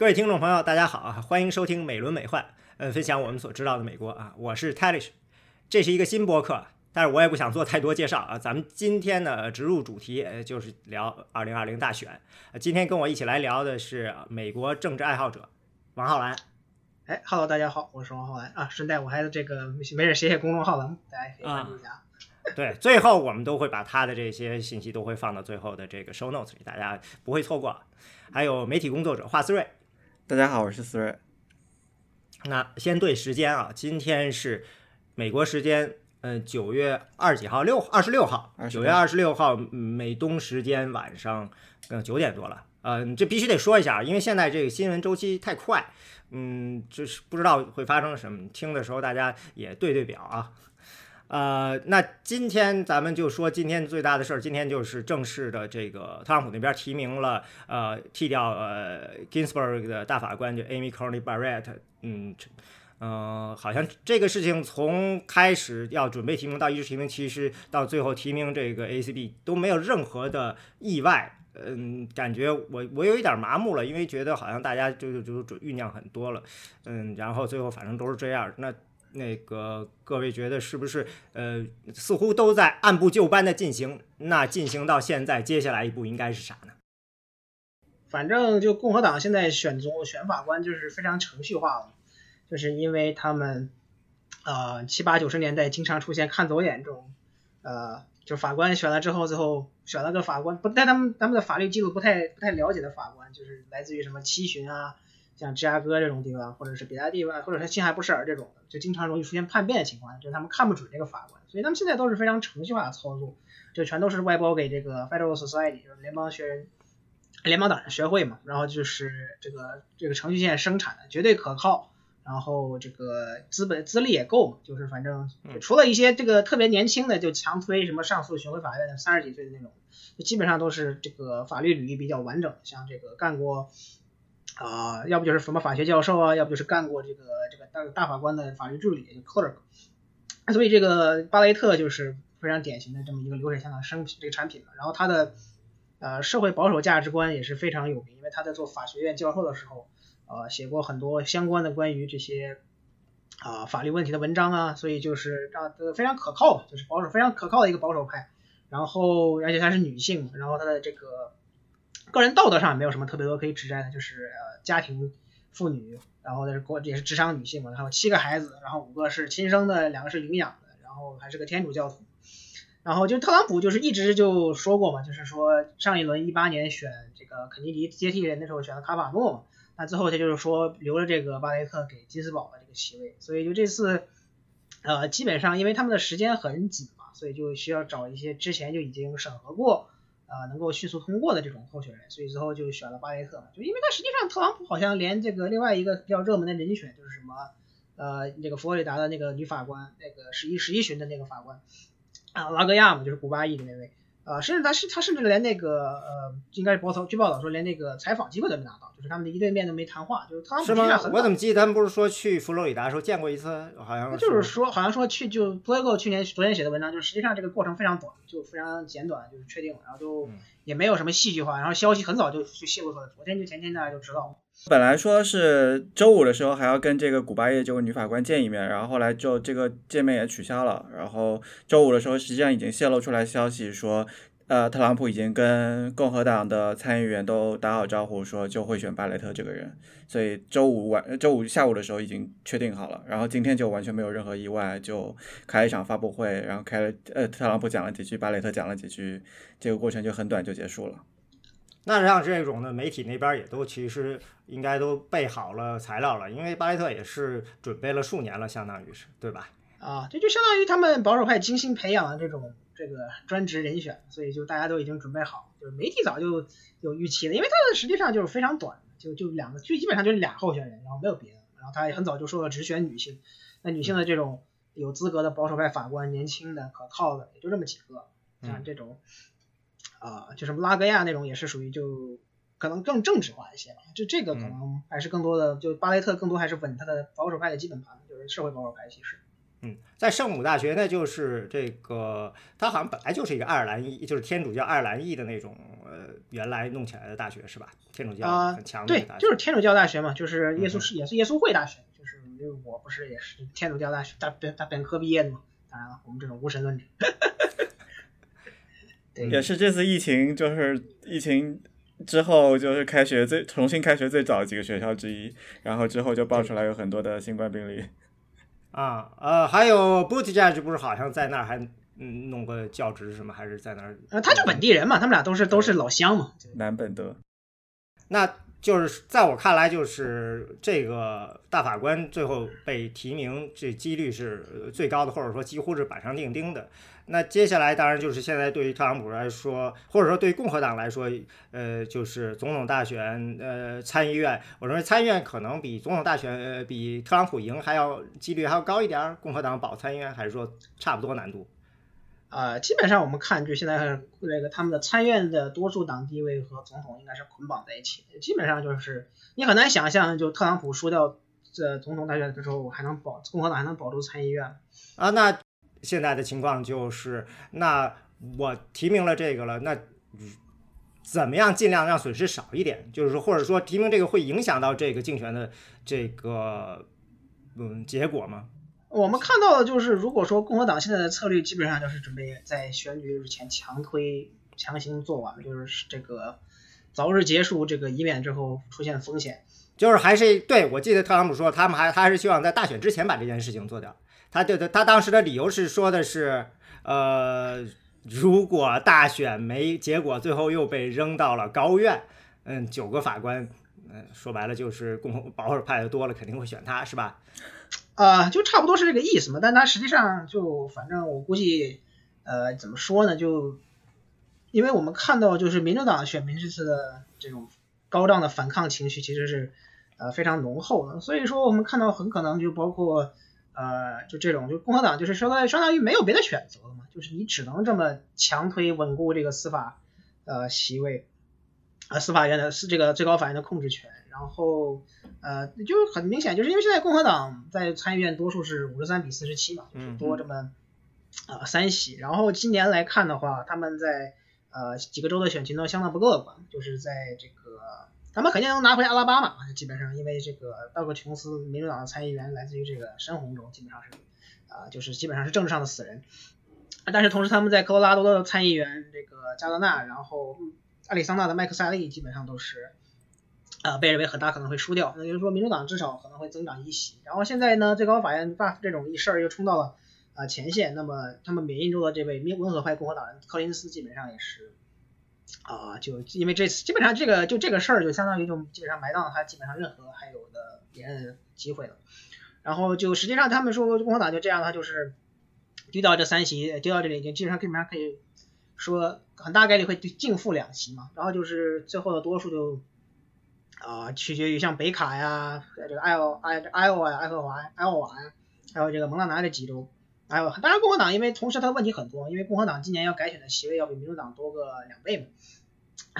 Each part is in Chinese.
各位听众朋友，大家好啊！欢迎收听美轮美奂，呃，分享我们所知道的美国啊。我是 Talish，这是一个新播客，但是我也不想做太多介绍啊。咱们今天呢，直入主题，呃，就是聊二零二零大选。呃今天跟我一起来聊的是美国政治爱好者王浩然。哎，Hello，大家好，我是王浩然啊。顺带我还这个没事写写公众号了，大家可以关注一下。对，最后我们都会把他的这些信息都会放到最后的这个 show notes 里，大家不会错过。还有媒体工作者华思睿。大家好，我是思睿。那先对时间啊，今天是美国时间，嗯，九月二几号？六二十六号，九月二十六号美东时间晚上，嗯，九点多了。嗯，这必须得说一下，因为现在这个新闻周期太快，嗯，就是不知道会发生什么，听的时候大家也对对表啊。呃，那今天咱们就说今天最大的事儿，今天就是正式的这个特朗普那边提名了，呃，替掉呃 Ginsburg 的大法官就 Amy Coney Barrett，嗯，嗯，好像这个事情从开始要准备提名到一直提名，其实到最后提名这个 ACB 都没有任何的意外，嗯，感觉我我有一点麻木了，因为觉得好像大家就就就酝酿很多了，嗯，然后最后反正都是这样，那。那个各位觉得是不是呃，似乎都在按部就班的进行？那进行到现在，接下来一步应该是啥呢？反正就共和党现在选总选法官就是非常程序化了，就是因为他们呃七八九十年代经常出现看走眼这种呃，就法官选了之后，最后选了个法官不但他们他们的法律记录不太不太了解的法官，就是来自于什么七旬啊。像芝加哥这种地方，或者是别的地方，或者是新罕布什尔这种的，就经常容易出现叛变的情况，就是他们看不准这个法官，所以他们现在都是非常程序化的操作，就全都是外包给这个 Federal Society，就是联邦学人、联邦党人学会嘛，然后就是这个这个程序线生产的绝对可靠，然后这个资本资历也够嘛，就是反正除了一些这个特别年轻的就强推什么上诉巡回法院的三十几岁的那种，就基本上都是这个法律履历比较完整的，像这个干过。啊，要不就是什么法学教授啊，要不就是干过这个这个大大法官的法律助理 clerk，所以这个巴雷特就是非常典型的这么一个流水线的生这个产品嘛然后他的呃社会保守价值观也是非常有名，因为他在做法学院教授的时候，呃写过很多相关的关于这些啊法律问题的文章啊，所以就是让非常可靠，就是保守非常可靠的一个保守派。然后而且她是女性，然后她的这个。个人道德上也没有什么特别多可以指摘的，就是呃家庭妇女，然后是国也是职场女性嘛，然后七个孩子，然后五个是亲生的，两个是领养的，然后还是个天主教徒，然后就特朗普就是一直就说过嘛，就是说上一轮一八年选这个肯尼迪接替人的时候选了卡瓦诺嘛，那最后他就是说留了这个巴雷特给金斯堡的这个席位，所以就这次呃基本上因为他们的时间很紧嘛，所以就需要找一些之前就已经审核过。啊，能够迅速通过的这种候选人，所以最后就选了巴雷特嘛，就因为他实际上特朗普好像连这个另外一个比较热门的人选就是什么，呃，那个佛罗里达的那个女法官，那个十一十一旬的那个法官，啊，拉格亚嘛，就是古巴裔的那位。啊，甚至他是他甚至连那个呃，应该是报道据报道说连那个采访机会都没拿到，就是他们的一对面都没谈话，就是特朗普。是吗？我怎么记得他们不是说去佛罗里达的时候见过一次？好像就是说，好像说去就 Politico 去年昨天写的文章，就是实际上这个过程非常短，就非常简短，就是确定了，然后就也没有什么戏剧化，然后消息很早就就泄露出来，昨天就前天大家就知道了。本来说是周五的时候还要跟这个古巴叶这位女法官见一面，然后后来就这个见面也取消了，然后周五的时候实际上已经泄露出来消息说。呃，特朗普已经跟共和党的参议员都打好招呼，说就会选巴雷特这个人，所以周五晚、周五下午的时候已经确定好了。然后今天就完全没有任何意外，就开一场发布会，然后开了呃，特朗普讲了几句，巴雷特讲了几句，这个过程就很短就结束了。那像这种的媒体那边也都其实应该都备好了材料了，因为巴雷特也是准备了数年了，相当于是对吧？啊，这就相当于他们保守派精心培养的这种。这个专职人选，所以就大家都已经准备好，就是媒体早就有预期了，因为他的实际上就是非常短，就就两个，就基本上就是俩候选人，然后没有别的，然后他也很早就说了只选女性，那女性的这种有资格的保守派法官，年轻的可靠的也就这么几个，像这种啊，就什么拉格亚那种也是属于就可能更政治化一些吧，就这个可能还是更多的，就巴雷特更多还是稳他的保守派的基本盘，就是社会保守派其实。嗯，在圣母大学呢，就是这个，它好像本来就是一个爱尔兰裔，就是天主教爱尔兰裔的那种，呃，原来弄起来的大学是吧？天主教很强的对，就是天主教大学嘛，就是耶稣是也是耶稣会大学，就是因为我不是也是天主教大学大本大本科毕业的嘛。当然了，我们这种无神论者，也是这次疫情就是疫情之后就是开学最重新开学最早的几个学校之一，然后之后就爆出来有很多的新冠病例。啊，呃，还有 Buttigieg 不是好像在那儿还嗯弄个教职什么，还是在那儿？呃，他就本地人嘛，他们俩都是都是老乡嘛。南本德。那就是在我看来，就是这个大法官最后被提名，这几率是最高的，或者说几乎是板上钉钉的。那接下来当然就是现在对于特朗普来说，或者说对于共和党来说，呃，就是总统大选，呃，参议院，我认为参议院可能比总统大选，呃，比特朗普赢还要几率还要高一点。共和党保参议院还是说差不多难度？啊，基本上我们看就现在那个他们的参院的多数党地位和总统应该是捆绑在一起，基本上就是你很难想象，就特朗普输掉这总统大选的时候，还能保共和党还能保住参议院啊？那。现在的情况就是，那我提名了这个了，那怎么样尽量让损失少一点？就是，或者说提名这个会影响到这个竞选的这个嗯结果吗？我们看到的就是，如果说共和党现在的策略基本上就是准备在选举日前强推、强行做完，就是这个早日结束这个，以免之后出现风险。就是还是对我记得特朗普说，他们还他还是希望在大选之前把这件事情做掉。他对的，他当时的理由是说的是，呃，如果大选没结果，最后又被扔到了高院，嗯，九个法官，嗯，说白了就是共和保守派的多了，肯定会选他，是吧？啊，就差不多是这个意思嘛。但他实际上就反正我估计，呃，怎么说呢？就因为我们看到就是民主党选民这次的这种高涨的反抗情绪其实是呃非常浓厚的，所以说我们看到很可能就包括。呃，就这种，就共和党就是相当于相当于没有别的选择了嘛，就是你只能这么强推稳固这个司法呃席位，啊司法院的是这个最高法院的控制权，然后呃就很明显，就是因为现在共和党在参议院多数是五十三比四十七嘛，多这么呃三席，然后今年来看的话，他们在呃几个州的选情都相当不乐观，就是在这个。他们肯定能拿回阿拉巴马，基本上，因为这个道格琼斯民主党的参议员来自于这个深红州，基本上是，啊，就是基本上是政治上的死人。但是同时他们在科罗拉多的参议员这个加德纳，然后亚利桑那的麦克塞利，基本上都是，啊，被认为很大可能会输掉。那就是说，民主党至少可能会增长一席。然后现在呢，最高法院把这种一事儿又冲到了啊前线。那么他们缅因州的这位温和派共和党人柯林斯，基本上也是。啊，就因为这次基本上这个就这个事儿，就相当于就基本上埋葬了他基本上任何还有的连任机会了。然后就实际上他们说共和党就这样，的话就是丢掉这三席，丢掉这里已经基本上基本上可以说很大概率会净负两席嘛。然后就是最后的多数就啊取决于像北卡呀、这个艾奥艾艾奥瓦呀、爱荷华、艾奥瓦呀，还有这个蒙大拿这几州。还有，当然共和党因为同时它问题很多，因为共和党今年要改选的席位要比民主党多个两倍嘛，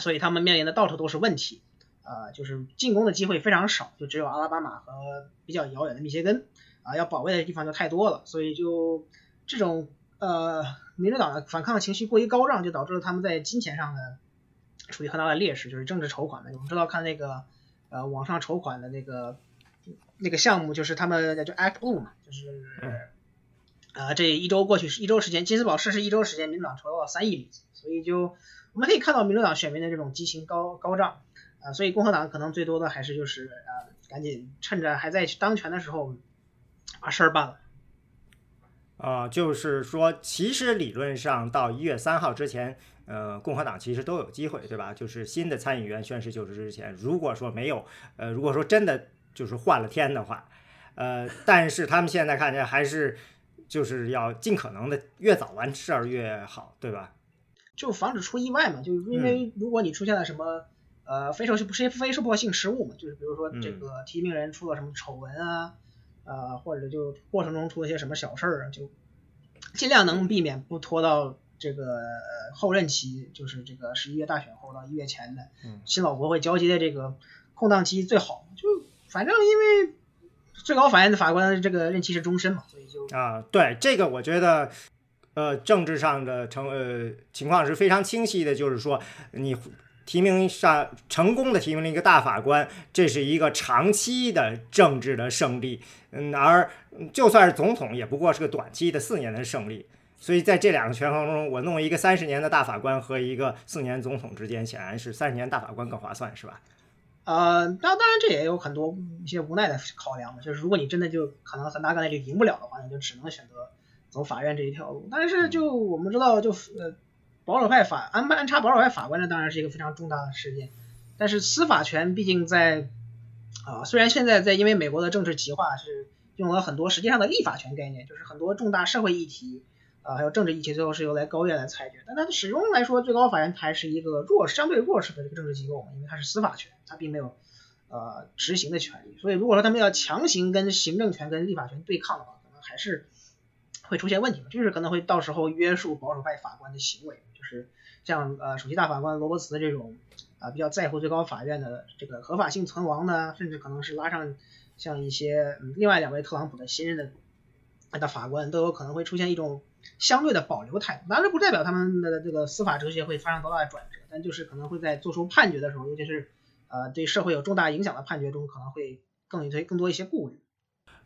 所以他们面临的到处都是问题，呃，就是进攻的机会非常少，就只有阿拉巴马和比较遥远的密歇根，啊，要保卫的地方就太多了，所以就这种呃民主党的反抗情绪过于高涨，就导致了他们在金钱上的处于很大的劣势，就是政治筹款的。我们知道看那个呃网上筹款的那个那个项目，就是他们就 Act Blue 嘛，就是。啊，这一周过去是一周时间，金斯堡逝世一周时间，民主党筹到了三亿美金，所以就我们可以看到民主党选民的这种激情高高涨，啊，所以共和党可能最多的还是就是呃，赶紧趁着还在当权的时候把事儿办了。啊，就是说，其实理论上到一月三号之前，呃，共和党其实都有机会，对吧？就是新的参议员宣誓就职之前，如果说没有，呃，如果说真的就是换了天的话，呃，但是他们现在看起来还是。就是要尽可能的越早完事儿越好，对吧？就防止出意外嘛，就是因为如果你出现了什么呃非受不是非受迫性失误嘛，就是比如说这个提名人出了什么丑闻啊，呃或者就过程中出了些什么小事儿啊，就尽量能避免不拖到这个后任期，就是这个十一月大选后到一月前的新老国会交接的这个空档期最好。就反正因为最高法院的法官这个任期是终身嘛，所以就啊，对这个我觉得，呃，政治上的成呃情况是非常清晰的，就是说你提名上成功的提名了一个大法官，这是一个长期的政治的胜利，嗯，而就算是总统也不过是个短期的四年的胜利，所以在这两个权衡中，我弄一个三十年的大法官和一个四年总统之间，显然是三十年大法官更划算，是吧？呃，当当然这也有很多一些无奈的考量嘛，就是如果你真的就可能很大概率赢不了的话，你就只能选择走法院这一条路。但是就我们知道，就呃保守派法安安插保守派法官，这当然是一个非常重大的事件。但是司法权毕竟在啊，虽然现在在因为美国的政治极化是用了很多实际上的立法权概念，就是很多重大社会议题。啊，还有政治议题，最后是由来高院来裁决。但它始终来说，最高法院还是一个弱相对弱势的这个政治机构嘛，因为它是司法权，它并没有呃执行的权利。所以，如果说他们要强行跟行政权跟立法权对抗的话，可能还是会出现问题嘛，就是可能会到时候约束保守派法官的行为，就是像呃首席大法官罗伯茨这种啊比较在乎最高法院的这个合法性存亡呢，甚至可能是拉上像一些另外两位特朗普的新任的的法官，都有可能会出现一种。相对的保留态度，当然不代表他们的这个司法哲学会发生多大的转折，但就是可能会在做出判决的时候，尤其是呃对社会有重大影响的判决中，可能会更一些更多一些顾虑。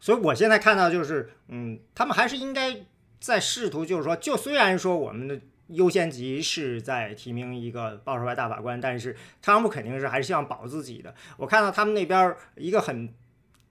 所以我现在看到就是，嗯，他们还是应该在试图，就是说，就虽然说我们的优先级是在提名一个保守派大法官，但是特朗普肯定是还是希望保自己的。我看到他们那边一个很。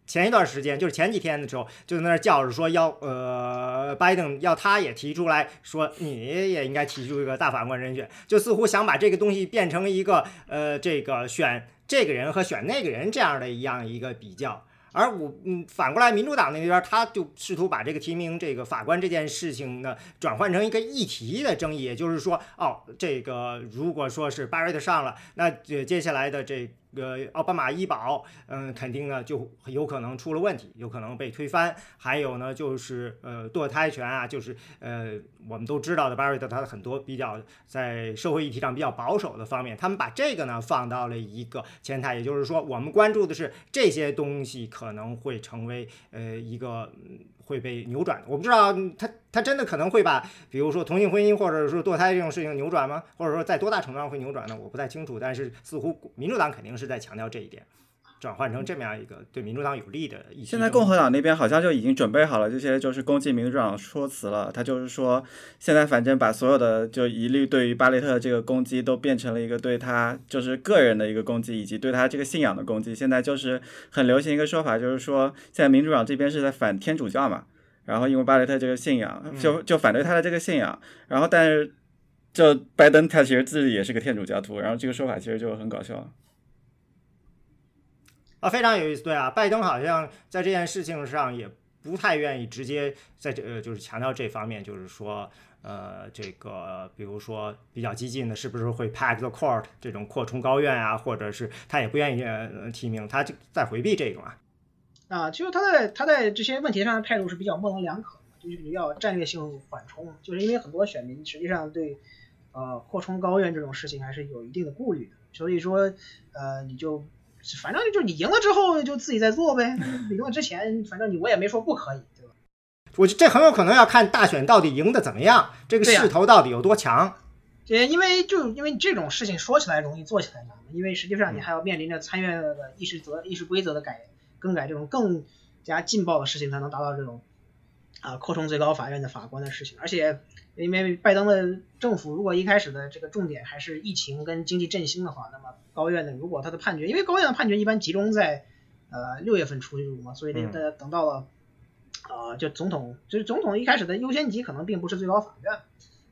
前一段时间，就是前几天的时候，就在那叫着说要呃，拜登要他也提出来说，你也应该提出一个大法官人选，就似乎想把这个东西变成一个呃，这个选这个人和选那个人这样的一样一个比较。而我嗯，反过来，民主党那边他就试图把这个提名这个法官这件事情呢，转换成一个议题的争议，也就是说，哦，这个如果说是巴瑞特上了，那接下来的这。呃奥巴马医保，嗯，肯定呢就有可能出了问题，有可能被推翻。还有呢，就是呃堕胎权啊，就是呃我们都知道的，巴瑞特他的很多比较在社会议题上比较保守的方面，他们把这个呢放到了一个前台，也就是说，我们关注的是这些东西可能会成为呃一个。会被扭转的，我不知道他他真的可能会把，比如说同性婚姻或者说堕胎这种事情扭转吗？或者说在多大程度上会扭转呢？我不太清楚，但是似乎民主党肯定是在强调这一点，转换成这么样一个对民主党有利的。现在共和党那边好像就已经准备好了这些就是攻击民主党说辞了，他就是说现在反正把所有的就一律对于巴雷特这个攻击都变成了一个对他就是个人的一个攻击，以及对他这个信仰的攻击。现在就是很流行一个说法，就是说现在民主党这边是在反天主教嘛。然后因为巴雷特这个信仰，就就反对他的这个信仰。然后但是，就拜登他其实自己也是个天主教徒。然后这个说法其实就很搞笑。啊，非常有意思。对啊，拜登好像在这件事情上也不太愿意直接在这呃，就是强调这方面，就是说呃，这个比如说比较激进的，是不是会 pack the court 这种扩充高院啊，或者是他也不愿意呃提名，他就在回避这个嘛。啊，其实他在他在这些问题上的态度是比较模棱两可，就是要战略性缓冲，就是因为很多选民实际上对呃扩充高院这种事情还是有一定的顾虑的，所以说呃你就反正就是你赢了之后就自己再做呗，赢了之前反正你我也没说不可以，对吧？我这很有可能要看大选到底赢得怎么样，这个势头到底有多强。这因为就因为这种事情说起来容易做起来难，因为实际上你还要面临着参院的议事则议事规则的改。更改这种更加劲爆的事情，才能达到这种啊扩充最高法院的法官的事情。而且，因为拜登的政府如果一开始的这个重点还是疫情跟经济振兴的话，那么高院的如果他的判决，因为高院的判决一般集中在呃六月份出炉嘛，所以得等等到了啊就总统就是总统一开始的优先级可能并不是最高法院，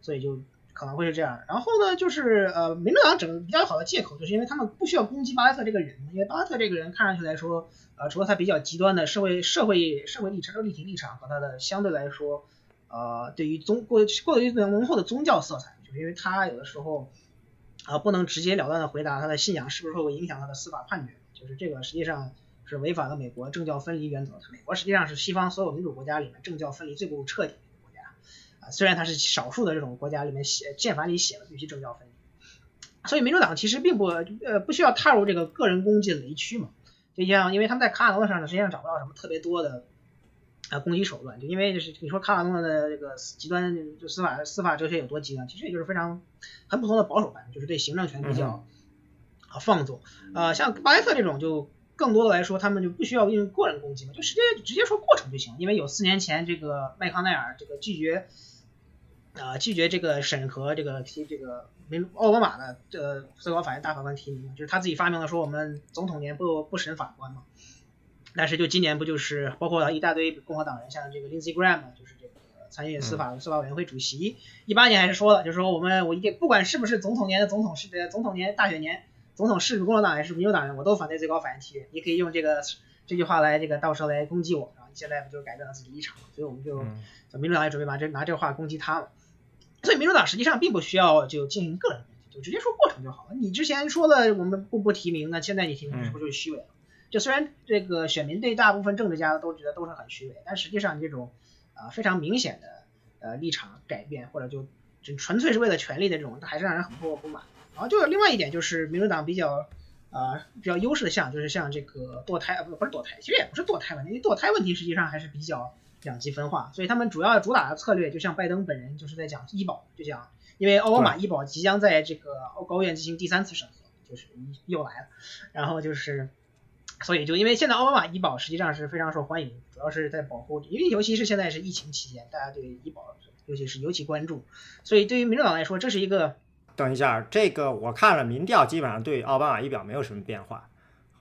所以就。可能会是这样，然后呢，就是呃，民主党整比较好的借口，就是因为他们不需要攻击巴雷特这个人，因为巴雷特这个人看上去来说，呃，除了他比较极端的社会社会社会立场、立体立场和他的相对来说，呃，对于宗过过于浓厚的宗教色彩，就是因为他有的时候啊不能直截了当的回答他的信仰是不是会影响他的司法判决，就是这个实际上是违反了美国政教分离原则。美国实际上是西方所有民主国家里面政教分离最不彻底的一个国家。啊，虽然它是少数的这种国家里面写宪法里写了必须政教分离，所以民主党其实并不呃不需要踏入这个个人攻击的雷区嘛。就像因为他们在卡尔诺上呢，实际上找不到什么特别多的啊攻击手段，就因为就是你说卡瓦诺的这个极端就司法司法哲学有多极端，其实也就是非常很普通的保守派，就是对行政权比较啊放纵啊，像巴雷特这种就。更多的来说，他们就不需要用个人攻击嘛，就直接直接说过程就行。因为有四年前这个麦康奈尔这个拒绝，啊拒绝这个审核这个提这个民奥巴马的这个最高法院大法官提名，就是他自己发明了说我们总统年不不审法官嘛。但是就今年不就是包括一大堆共和党人，像这个 Lindsey Graham 就是这个参议院司法司法委员会主席，一八年还是说了，就是说我们我一定不管是不是总统年的总统是总统年大选年。总统是共和党人是民主党人，我都反对最高法院提名。你可以用这个这句话来这个到时候来攻击我，然后现在不就改变了自己立场所以我们就民主党也准备把这拿这话攻击他了。所以民主党实际上并不需要就进行个人攻击，就直接说过程就好了。你之前说的我们不不提名，那现在你提名是不是就是虚伪了？就虽然这个选民对大部分政治家都觉得都是很虚伪，但实际上这种啊非常明显的呃立场改变或者就就纯粹是为了权力的这种，还是让人很不不满。然后就另外一点就是民主党比较，呃比较优势的项就是像这个堕胎，不不是堕胎，其实也不是堕胎问题，因为堕胎问题实际上还是比较两极分化，所以他们主要主打的策略就像拜登本人就是在讲医保，就讲因为奥巴马医保即将在这个高院进行第三次审核，就是又来了，然后就是，所以就因为现在奥巴马医保实际上是非常受欢迎，主要是在保护，因为尤其是现在是疫情期间，大家对医保尤其是尤其关注，所以对于民主党来说，这是一个。等一下，这个我看了民调，基本上对奥巴马医表没有什么变化。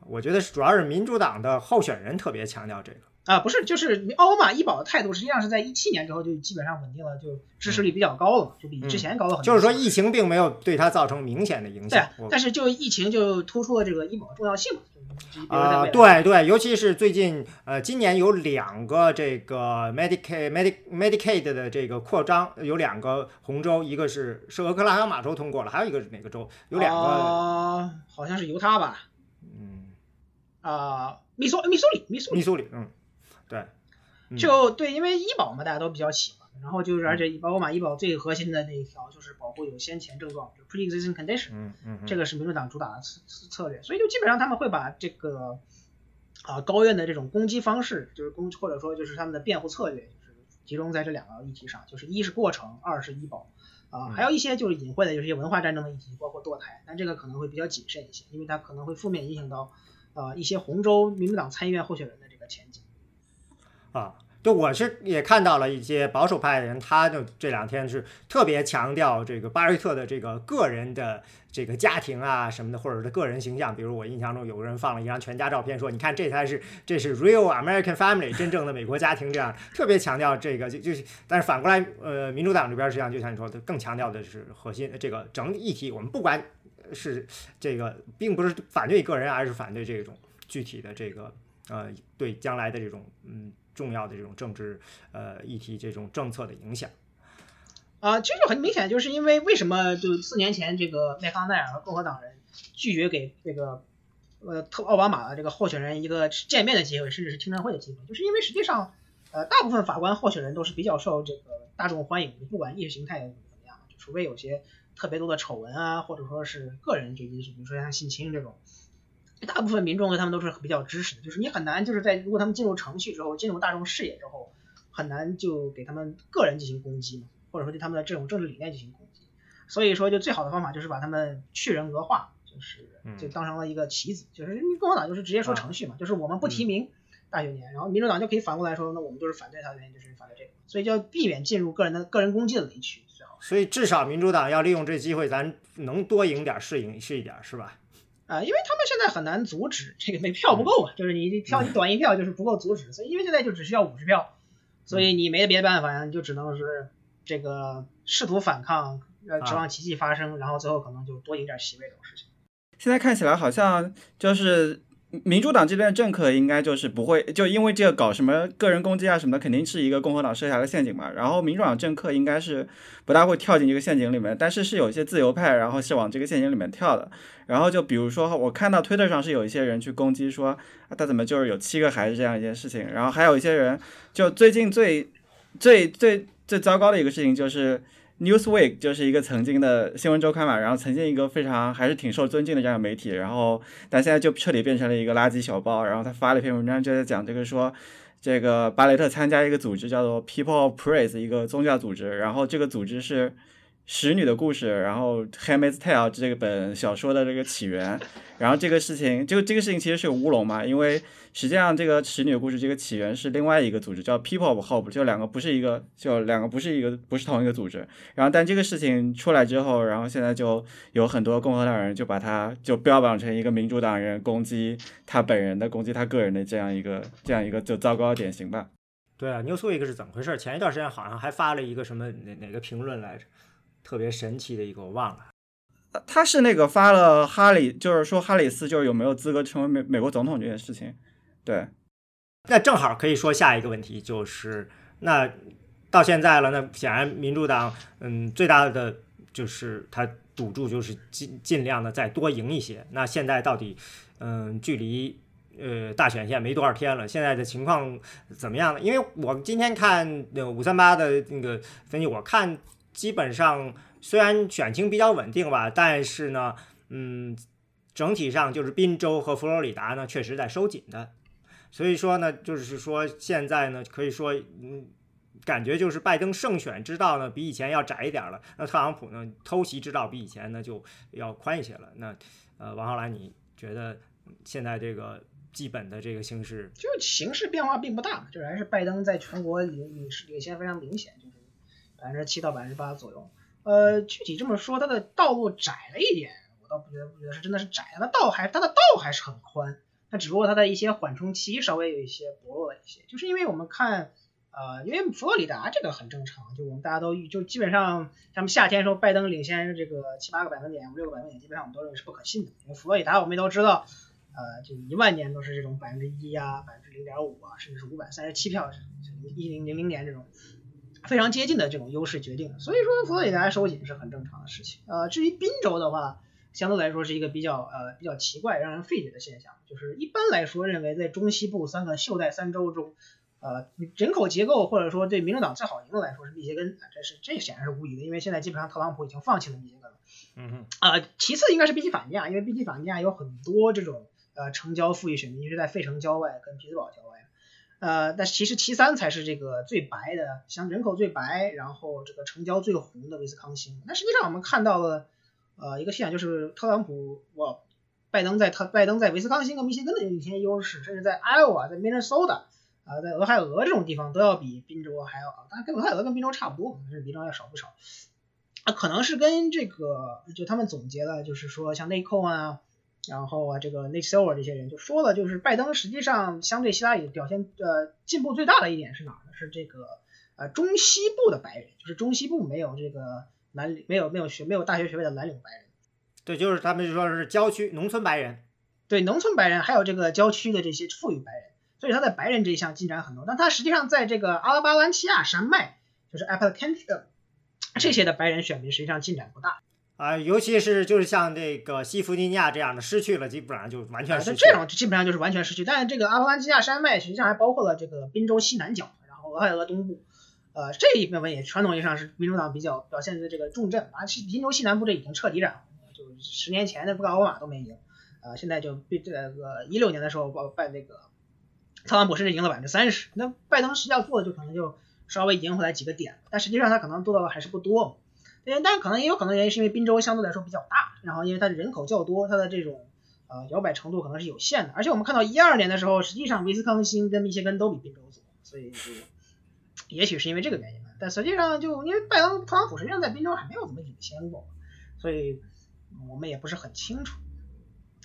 我觉得主要是民主党的候选人特别强调这个啊，不是，就是奥巴马医保的态度，实际上是在一七年之后就基本上稳定了，就支持率比较高了，就比之前高了很多。就是说，疫情并没有对他造成明显的影响。对，但是就疫情就突出了这个医保的重要性嘛。啊，对对，尤其是最近，呃，今年有两个这个 Medicaid、Medic、Medicaid 的这个扩张，有两个红州，一个是是俄克拉荷马州通过了，还有一个是哪个州？有两个，好像是犹他吧？嗯，啊，密苏密苏里，密苏里密苏里，嗯，对，就对，因为医保嘛，大家都比较喜欢。然后就是，而且包括马医保最核心的那一条就是保护有先前症状，就 pre-existing condition，嗯嗯，这个是民主党主打的策策略，所以就基本上他们会把这个啊高院的这种攻击方式，就是攻或者说就是他们的辩护策略，就是集中在这两个议题上，就是一是过程，二是医保，啊，还有一些就是隐晦的，就是一些文化战争的议题，包括堕胎，但这个可能会比较谨慎一些，因为它可能会负面影响到啊一些红州民主党参议院候选人的这个前景，啊。就我是也看到了一些保守派的人，他就这两天是特别强调这个巴瑞特的这个个人的这个家庭啊什么的，或者是个人形象。比如我印象中有个人放了一张全家照片，说你看这才是这是 real American family 真正的美国家庭，这样特别强调这个就就是。但是反过来，呃，民主党这边实际上就像你说的，更强调的是核心这个整体议题。我们不管是这个，并不是反对个人，而是反对这种具体的这个呃对将来的这种嗯。重要的这种政治呃议题，这种政策的影响啊，其实就很明显，就是因为为什么就四年前这个麦康奈尔和共和党人拒绝给这个呃特奥巴马的这个候选人一个见面的机会，甚至是听证会的机会，就是因为实际上呃大部分法官候选人都是比较受这个大众欢迎的，不管意识形态怎么样，就除非有些特别多的丑闻啊，或者说是个人这因素，比如说像性侵这种。大部分民众对他们都是比较支持的，就是你很难就是在如果他们进入程序之后，进入大众视野之后，很难就给他们个人进行攻击嘛，或者说对他们的这种政治理念进行攻击。所以说，就最好的方法就是把他们去人格化，就是就当成了一个棋子，就是共和党就是直接说程序嘛，就是我们不提名大选年，然后民主党就可以反过来说，那我们就是反对他的原因就是反对这个，所以就要避免进入个人的个人攻击的雷区，最好。所以至少民主党要利用这机会，咱能多赢点是赢是一点，是吧？啊，因为他们现在很难阻止这个，没票不够啊，就是你票你短一票就是不够阻止，所以因为现在就只需要五十票，所以你没别的办法呀，你就只能是这个试图反抗，呃，指望奇迹发生，然后最后可能就多赢点席位这种事情。现在看起来好像就是。民主党这边的政客应该就是不会，就因为这个搞什么个人攻击啊什么的，肯定是一个共和党设下的陷阱嘛。然后民主党政客应该是不大会跳进这个陷阱里面，但是是有一些自由派，然后是往这个陷阱里面跳的。然后就比如说，我看到推特上是有一些人去攻击说，他怎么就是有七个孩子这样一件事情。然后还有一些人，就最近最 最最最糟糕的一个事情就是。Newsweek 就是一个曾经的新闻周刊嘛，然后曾经一个非常还是挺受尊敬的这样的媒体，然后但现在就彻底变成了一个垃圾小报。然后他发了一篇文章，就在讲这个说，这个巴雷特参加一个组织叫做 People of Praise，一个宗教组织，然后这个组织是。使女的故事，然后《Handmaid's Tale》这个本小说的这个起源，然后这个事情，就这个事情其实是有乌龙嘛，因为实际上这个使女的故事这个起源是另外一个组织叫 People of Hope，就两个不是一个，就两个不是一个，不是同一个组织。然后但这个事情出来之后，然后现在就有很多共和党人就把他就标榜成一个民主党人攻击他本人的、攻击他个人的这样一个这样一个就糟糕的典型吧。对啊，Newsweek 是怎么回事？前一段时间好像还发了一个什么哪哪个评论来着？特别神奇的一个，我忘了。他是那个发了哈里，就是说哈里斯就是有没有资格成为美美国总统这件事情。对，那正好可以说下一个问题，就是那到现在了，那显然民主党嗯最大的就是他赌注就是尽尽量的再多赢一些。那现在到底嗯距离呃大选线没多少天了，现在的情况怎么样呢？因为我今天看那五三八的那个分析，我看。基本上虽然选情比较稳定吧，但是呢，嗯，整体上就是宾州和佛罗里达呢确实在收紧的，所以说呢，就是说现在呢，可以说，嗯，感觉就是拜登胜选之道呢比以前要窄一点了，那特朗普呢偷袭之道比以前呢就要宽一些了。那呃，王浩然，你觉得现在这个基本的这个形势，就形势变化并不大，就还是拜登在全国领领领先非常明显。百分之七到百分之八左右，呃，具体这么说，它的道路窄了一点，我倒不觉得，不觉得是真的是窄，它的道还它的道还是很宽，它只不过它的一些缓冲期稍微有一些薄弱了一些，就是因为我们看，呃，因为佛罗里达这个很正常，就我们大家都，就基本上咱们夏天时候拜登领先这个七八个百分点、五六个百分点，基本上我们都认为是不可信的，因为佛罗里达我们都知道，呃，就一万年都是这种百分之一啊、百分之零点五啊，甚至是五百三十七票，一零零零年这种。非常接近的这种优势决定，所以说佛罗里达收紧是很正常的事情。呃，至于宾州的话，相对来说是一个比较呃比较奇怪、让人费解的现象。就是一般来说认为，在中西部三个袖带三州中，呃，人口结构或者说对民主党最好赢的来说是密歇根，这是这显然是无疑的，因为现在基本上特朗普已经放弃了密歇根了。嗯哼。啊，其次应该是宾夕法尼亚，因为宾夕法尼亚有很多这种呃城郊富裕选民是在费城郊外跟匹兹堡郊外。呃，但其实七三才是这个最白的，像人口最白，然后这个城郊最红的威斯康星。那实际上我们看到了，呃，一个现象就是特朗普，我拜登在特拜登在威斯康星和密歇根的领先优势，甚至在 Iowa、在 Minnesota 啊，在俄亥俄这种地方都要比宾州还要，当然跟俄亥俄跟宾州差不多，但是比宾州要少不少。啊，可能是跟这个，就他们总结了，就是说像内控啊。然后啊，这个 Nick Silver 这些人就说了，就是拜登实际上相对希拉里表现呃进步最大的一点是哪儿呢？是这个呃中西部的白人，就是中西部没有这个蓝领，没有没有学没有大学学位的蓝领白人。对，就是他们就说是郊区农村白人。对，农村白人还有这个郊区的这些富裕白人，所以他在白人这一项进展很多。但他实际上在这个阿拉巴兰奇亚山脉，就是 Appalachian 这些的白人选民实际上进展不大。啊，尤其是就是像这个西弗吉尼亚这样的失去了，基本上就完全失去。这种基本上就是完全失去。但是这个阿帕兰基亚山脉实际上还包括了这个宾州西南角，然后俄亥俄东部，呃，这一部分也传统意义上是民主党比较表现的这个重镇。啊，宾州西南部这已经彻底染红了，就十年前的布奥巴马都没赢，呃，现在就被这个一六年的时候拜那个特朗普甚至赢了百分之三十，那拜登实际上做的就可能就稍微赢回来几个点，但实际上他可能做到的还是不多。但但可能也有可能原因是因为滨州相对来说比较大，然后因为它的人口较多，它的这种呃摇摆程度可能是有限的。而且我们看到一二年的时候，实际上威斯康星跟密歇根都比滨州多，所以也许是因为这个原因吧。但实际上就因为拜登特朗普实际上在滨州还没有怎么领先过，所以我们也不是很清楚。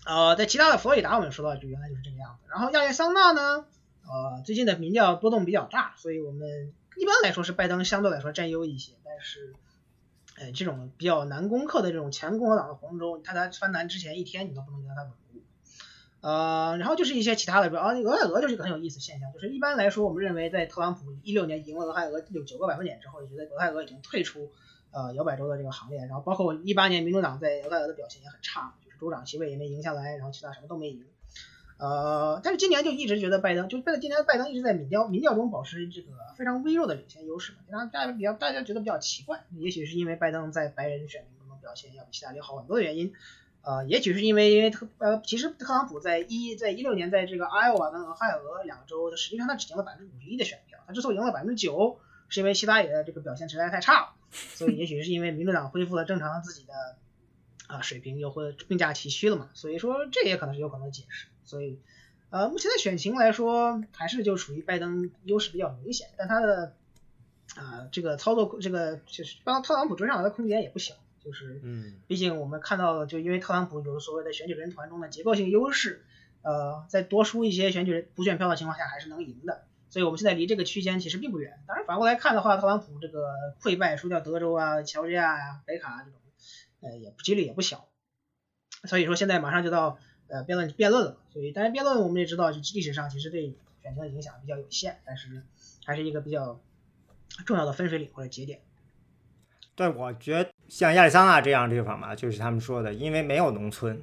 呃，在其他的佛罗里达我们说到就原来就是这个样子。然后亚利桑那呢，呃最近的民调波动比较大，所以我们一般来说是拜登相对来说占优一些，但是。哎，这种比较难攻克的这种前共和党的红州，他在翻南之前一天你都不能让他稳固。呃，然后就是一些其他的，比如啊，俄亥俄就是一个很有意思现象，就是一般来说，我们认为在特朗普一六年赢了俄亥俄有九个百分点之后，就觉得俄亥俄已经退出呃摇摆州的这个行列。然后包括一八年民主党在俄亥俄的表现也很差，就是州长席位也没赢下来，然后其他什么都没赢。呃，但是今年就一直觉得拜登，就拜今年拜登一直在民调民调中保持这个非常微弱的领先优势嘛，让大家比较大家觉得比较奇怪，也许是因为拜登在白人选民中的表现要比希拉里好很多的原因，呃，也许是因为因为特呃，其实特朗普在一在一六年在这个艾奥瓦跟俄亥俄两州，实际上他只赢了百分之五十一的选票，他之所以赢了百分之九，是因为希拉里的这个表现实在太差了，所以也许是因为民主党恢复了正常自己的啊水平，又会并驾齐驱了嘛，所以说这也可能是有可能解释。所以，呃，目前的选情来说，还是就属于拜登优势比较明显，但他的啊这个操作，这个就是帮特朗普追上来的空间也不小，就是，嗯，毕竟我们看到，就因为特朗普有所谓的选举人团中的结构性优势，呃，在多输一些选举人补选票的情况下，还是能赢的，所以我们现在离这个区间其实并不远。当然反过来看的话，特朗普这个溃败，输掉德州啊、乔治亚呀、北卡这种，呃，也几率也不小，所以说现在马上就到。呃，辩论辩论了，所以当然辩论我们也知道，就历史上其实对选情的影响比较有限，但是还是一个比较重要的分水岭或者节点。对，我觉得像亚利桑那这样地方嘛，就是他们说的，因为没有农村，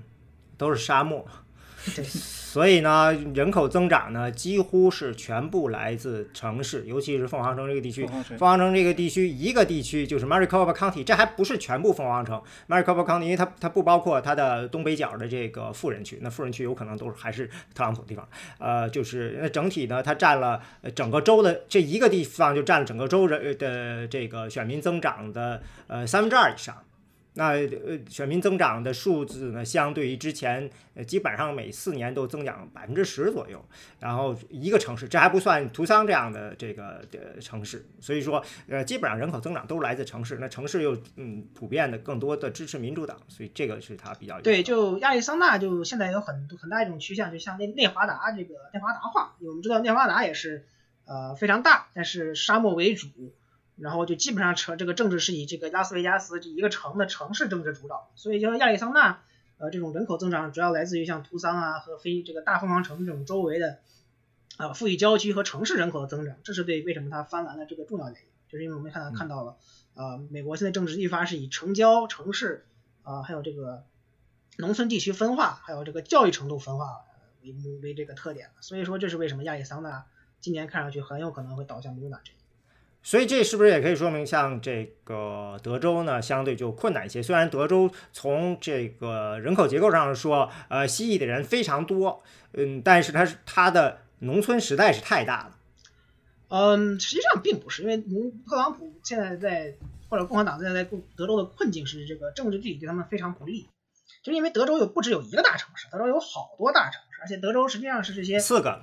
都是沙漠。对。所以呢，人口增长呢，几乎是全部来自城市，尤其是凤凰城这个地区。凤凰城这个地区，一个地区就是 Maricopa County，这还不是全部凤凰城。Maricopa County，因为它它不包括它的东北角的这个富人区，那富人区有可能都是还是特朗普的地方。呃，就是那整体呢，它占了整个州的这一个地方就占了整个州人的这个选民增长的呃三分之二以上。那呃，选民增长的数字呢，相对于之前，呃，基本上每四年都增长百分之十左右。然后一个城市，这还不算图桑这样的这个的城市，所以说，呃，基本上人口增长都是来自城市。那城市又嗯，普遍的更多的支持民主党，所以这个是它比较对。就亚利桑那，就现在有很很大一种趋向，就像内内华达这个内华达化。我们知道内华达也是呃非常大，但是沙漠为主。然后就基本上成这个政治是以这个拉斯维加斯这一个城的城市政治主导，所以就亚利桑那，呃，这种人口增长主要来自于像图桑啊和非这个大凤凰城这种周围的，啊富裕郊区和城市人口的增长，这是对为什么它翻蓝的这个重要原因，就是因为我们看到看到了，呃，美国现在政治愈发是以城郊城市啊还有这个农村地区分化，还有这个教育程度分化为为这个特点所以说这是为什么亚利桑那今年看上去很有可能会倒向民主党这。所以这是不是也可以说明，像这个德州呢，相对就困难一些？虽然德州从这个人口结构上说，呃，蜥蜴的人非常多，嗯，但是它是它的农村实在是太大了。嗯，实际上并不是，因为特朗普现在在或者共和党现在在德州的困境是这个政治地理对他们非常不利，就是因为德州有不只有一个大城市，德州有好多大城市，而且德州实际上是这些四个。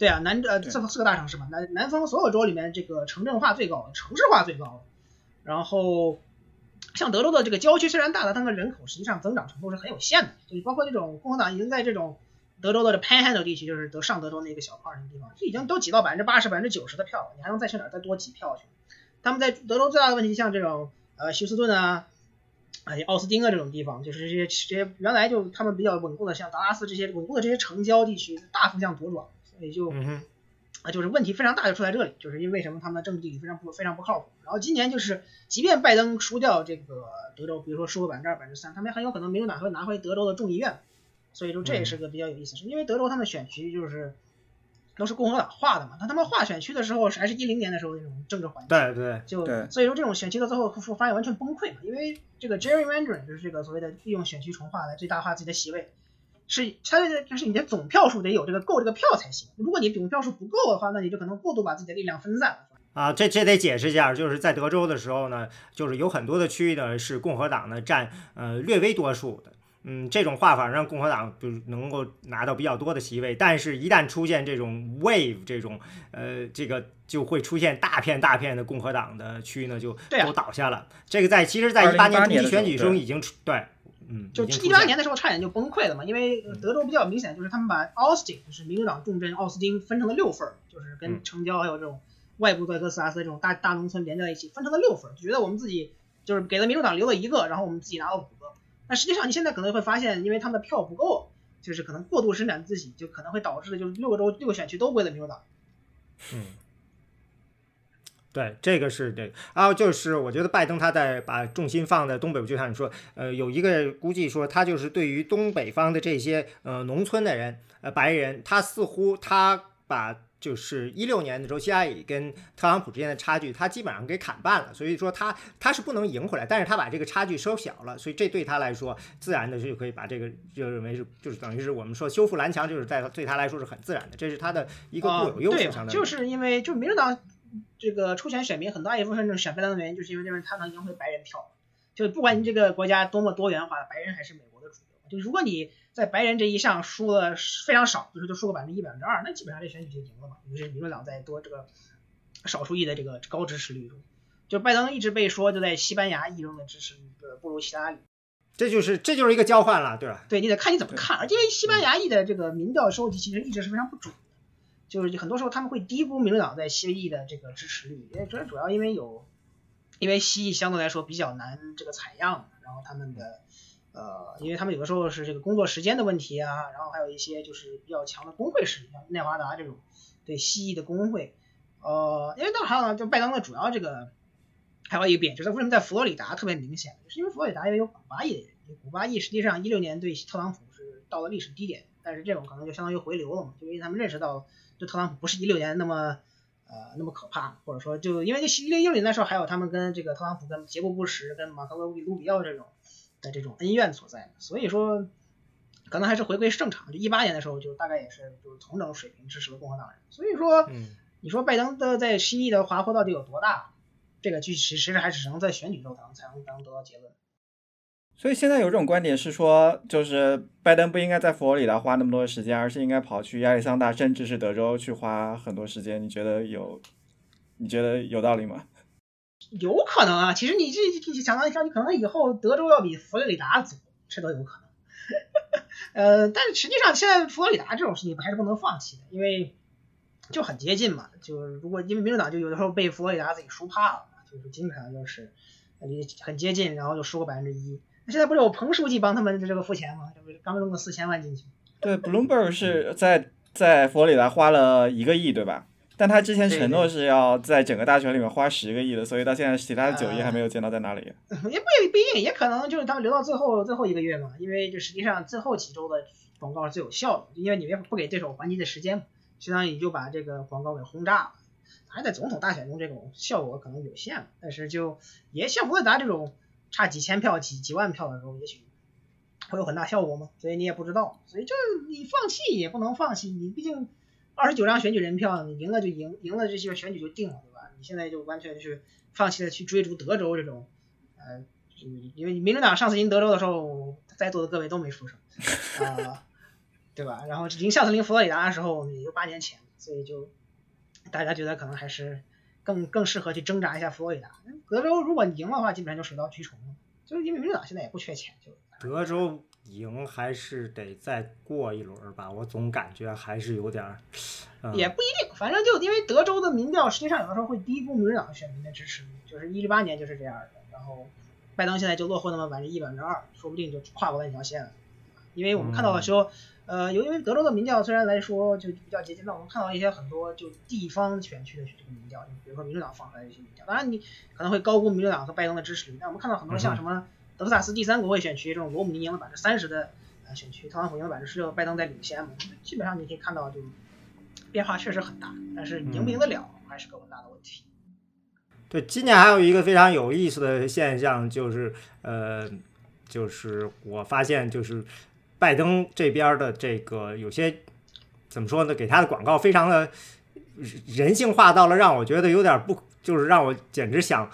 对啊，南呃四四个大城市嘛，南南方所有州里面这个城镇化最高，城市化最高。然后像德州的这个郊区虽然大，但它的人口实际上增长程度是很有限的。就是包括这种共和党已经在这种德州的 Panhandle 地区，就是德上德州那个小块儿那个地方，已经都挤到百分之八十、百分之九十的票了，你还能再去哪儿再多挤票去？他们在德州最大的问题，像这种呃休斯顿啊、哎奥斯汀啊这种地方，就是这些这些原来就他们比较稳固的，像达拉斯这些稳固的这些城郊地区，大幅向左转。也就啊，就是问题非常大，就出在这里，就是因为什么？他们的政治地理非常不非常不靠谱。然后今年就是，即便拜登输掉这个德州，比如说输个百分之二、百分之三，他们很有可能民主党会拿回德州的众议院。所以说这也是个比较有意思，是因为德州他们选区就是都是共和党划的嘛，他他们划选区的时候还是一零年的时候那种政治环境，对对，就所以说这种选区到最后发现完全崩溃嘛，因为这个 gerrymandering 就是这个所谓的利用选区重划来最大化自己的席位。是，它就是你的总票数得有这个够这个票才行。如果你总票数不够的话，那你就可能过度把自己的力量分散了。啊，这这得解释一下，就是在德州的时候呢，就是有很多的区域呢是共和党呢占呃略微多数的。嗯，这种画法让共和党就是能够拿到比较多的席位，但是一旦出现这种 wave 这种呃这个就会出现大片大片的共和党的区呢就都倒下了。这个在其实，在一八年中期选举中已经出对。嗯，就一八年的时候差点就崩溃了嘛，因为德州比较明显，就是他们把 Austin，就是民主党重镇奥斯汀分成了六份儿，就是跟城郊还有这种外部在哥斯拉斯这种大大农村连在一起，分成了六份儿，就觉得我们自己就是给了民主党留了一个，然后我们自己拿了五个。但实际上你现在可能会发现，因为他们的票不够，就是可能过度伸展自己，就可能会导致的就是六个州六个选区都归了民主党。嗯。对，这个是这，然后就是我觉得拜登他在把重心放在东北，就像你说，呃，有一个估计说他就是对于东北方的这些呃农村的人，呃白人，他似乎他把就是一六年的时候希拉里跟特朗普之间的差距，他基本上给砍半了，所以说他他是不能赢回来，但是他把这个差距收小了，所以这对他来说，自然的就可以把这个就认为是就是等于是我们说修复蓝墙，就是在对他来说是很自然的，这是他的一个固有优势上的，就是因为就民主党。这个初选选民很大一部分选拜登的原因，就是因为认为他能赢回白人票。就不管你这个国家多么多元化，白人还是美国的主流。就如果你在白人这一项输了非常少，比如说就输个百分之一、百分之二，那基本上这选举就赢了嘛。于是民主党在多这个少数裔的这个高支持率中，就拜登一直被说就在西班牙裔中的支持率不如希拉里。这就是这就是一个交换了，对吧？对，你得看你怎么看。而且西班牙裔的这个民调收集其实一直是非常不准。就是很多时候他们会低估民主党在西裔的这个支持率，因为主主要因为有，因为西裔相对来说比较难这个采样，然后他们的呃，因为他们有的时候是这个工作时间的问题啊，然后还有一些就是比较强的工会势力，像内华达这种对西裔的工会，呃，因为当然了，就拜登的主要这个还有一个点就是为什么在佛罗里达特别明显，就是因为佛罗里达因为有古巴裔，古巴裔实际上一六年对特朗普是到了历史低点，但是这种可能就相当于回流了嘛，就因为他们认识到。就特朗普不是一六年那么呃那么可怕，或者说就因为就一六年的时候还有他们跟这个特朗普跟杰布布什跟马克罗比卢比奥这种的这种恩怨所在，所以说可能还是回归正常。就一八年的时候就大概也是就是同等水平支持了共和党人，所以说你说拜登的在西裔的滑坡到底有多大，这个具其实还只能在选举中才能才能得到结论。所以现在有这种观点是说，就是拜登不应该在佛罗里达花那么多时间，而是应该跑去亚利桑那，甚至是德州去花很多时间。你觉得有？你觉得有道理吗？有可能啊，其实你这想到一下，你可能以后德州要比佛罗里达早，这都有可能。呃，但是实际上现在佛罗里达这种事情还是不能放弃的，因为就很接近嘛。就如果因为民主党就有的时候被佛罗里达自己输怕了，就是经常就是很接近，然后就输个百分之一。现在不是有彭书记帮他们这个付钱吗？这不是刚弄了四千万进去。对，Bloomberg 是在在佛罗里达花了一个亿，对吧？但他之前承诺是要在整个大选里面花十个亿的，所以到现在其他的九亿还没有见到在哪里。也不也不一定，也可能就是他们留到最后最后一个月嘛，因为就实际上最后几周的广告是最有效的，因为你们不给对手还击的时间嘛，相当于就把这个广告给轰炸了。还在总统大选中这种效果可能有限，但是就也像佛罗里达这种。差几千票、几几万票的时候，也许会有很大效果吗？所以你也不知道。所以就你放弃也不能放弃，你毕竟二十九张选举人票，你赢了就赢，赢了这些选举就定了，对吧？你现在就完全就是放弃了去追逐德州这种，呃，因为民主党上次赢德州的时候，在座的各位都没出声，啊，对吧？然后赢上次赢佛罗里达的时候也就八年前，所以就大家觉得可能还是。更更适合去挣扎一下佛罗里达，德州如果赢的话，基本上就水到渠成了。就是因为民主党现在也不缺钱，就德州赢还是得再过一轮吧，我总感觉还是有点儿，也不一定。反正就因为德州的民调实际上有的时候会低估民主党选民的支持率，就是一八年就是这样的。然后拜登现在就落后那么百分之一、百分之二，说不定就跨过那条线了。因为我们看到的时候。呃，由于德州的民调虽然来说就比较接近，但我们看到一些很多就地方选区的这个民调，就比如说民主党放出来的一些民调，当然你可能会高估民主党和拜登的支持率。但我们看到很多像什么德克萨斯第三国会选区这种罗姆尼赢了百分之三十的呃选区，特朗普赢了百分之十六，拜登在领先嘛，基本上你可以看到就变化确实很大，但是赢不赢得了还是个很大的问题。对，今年还有一个非常有意思的现象就是呃，就是我发现就是。拜登这边的这个有些怎么说呢？给他的广告非常的人性化，到了让我觉得有点不，就是让我简直想，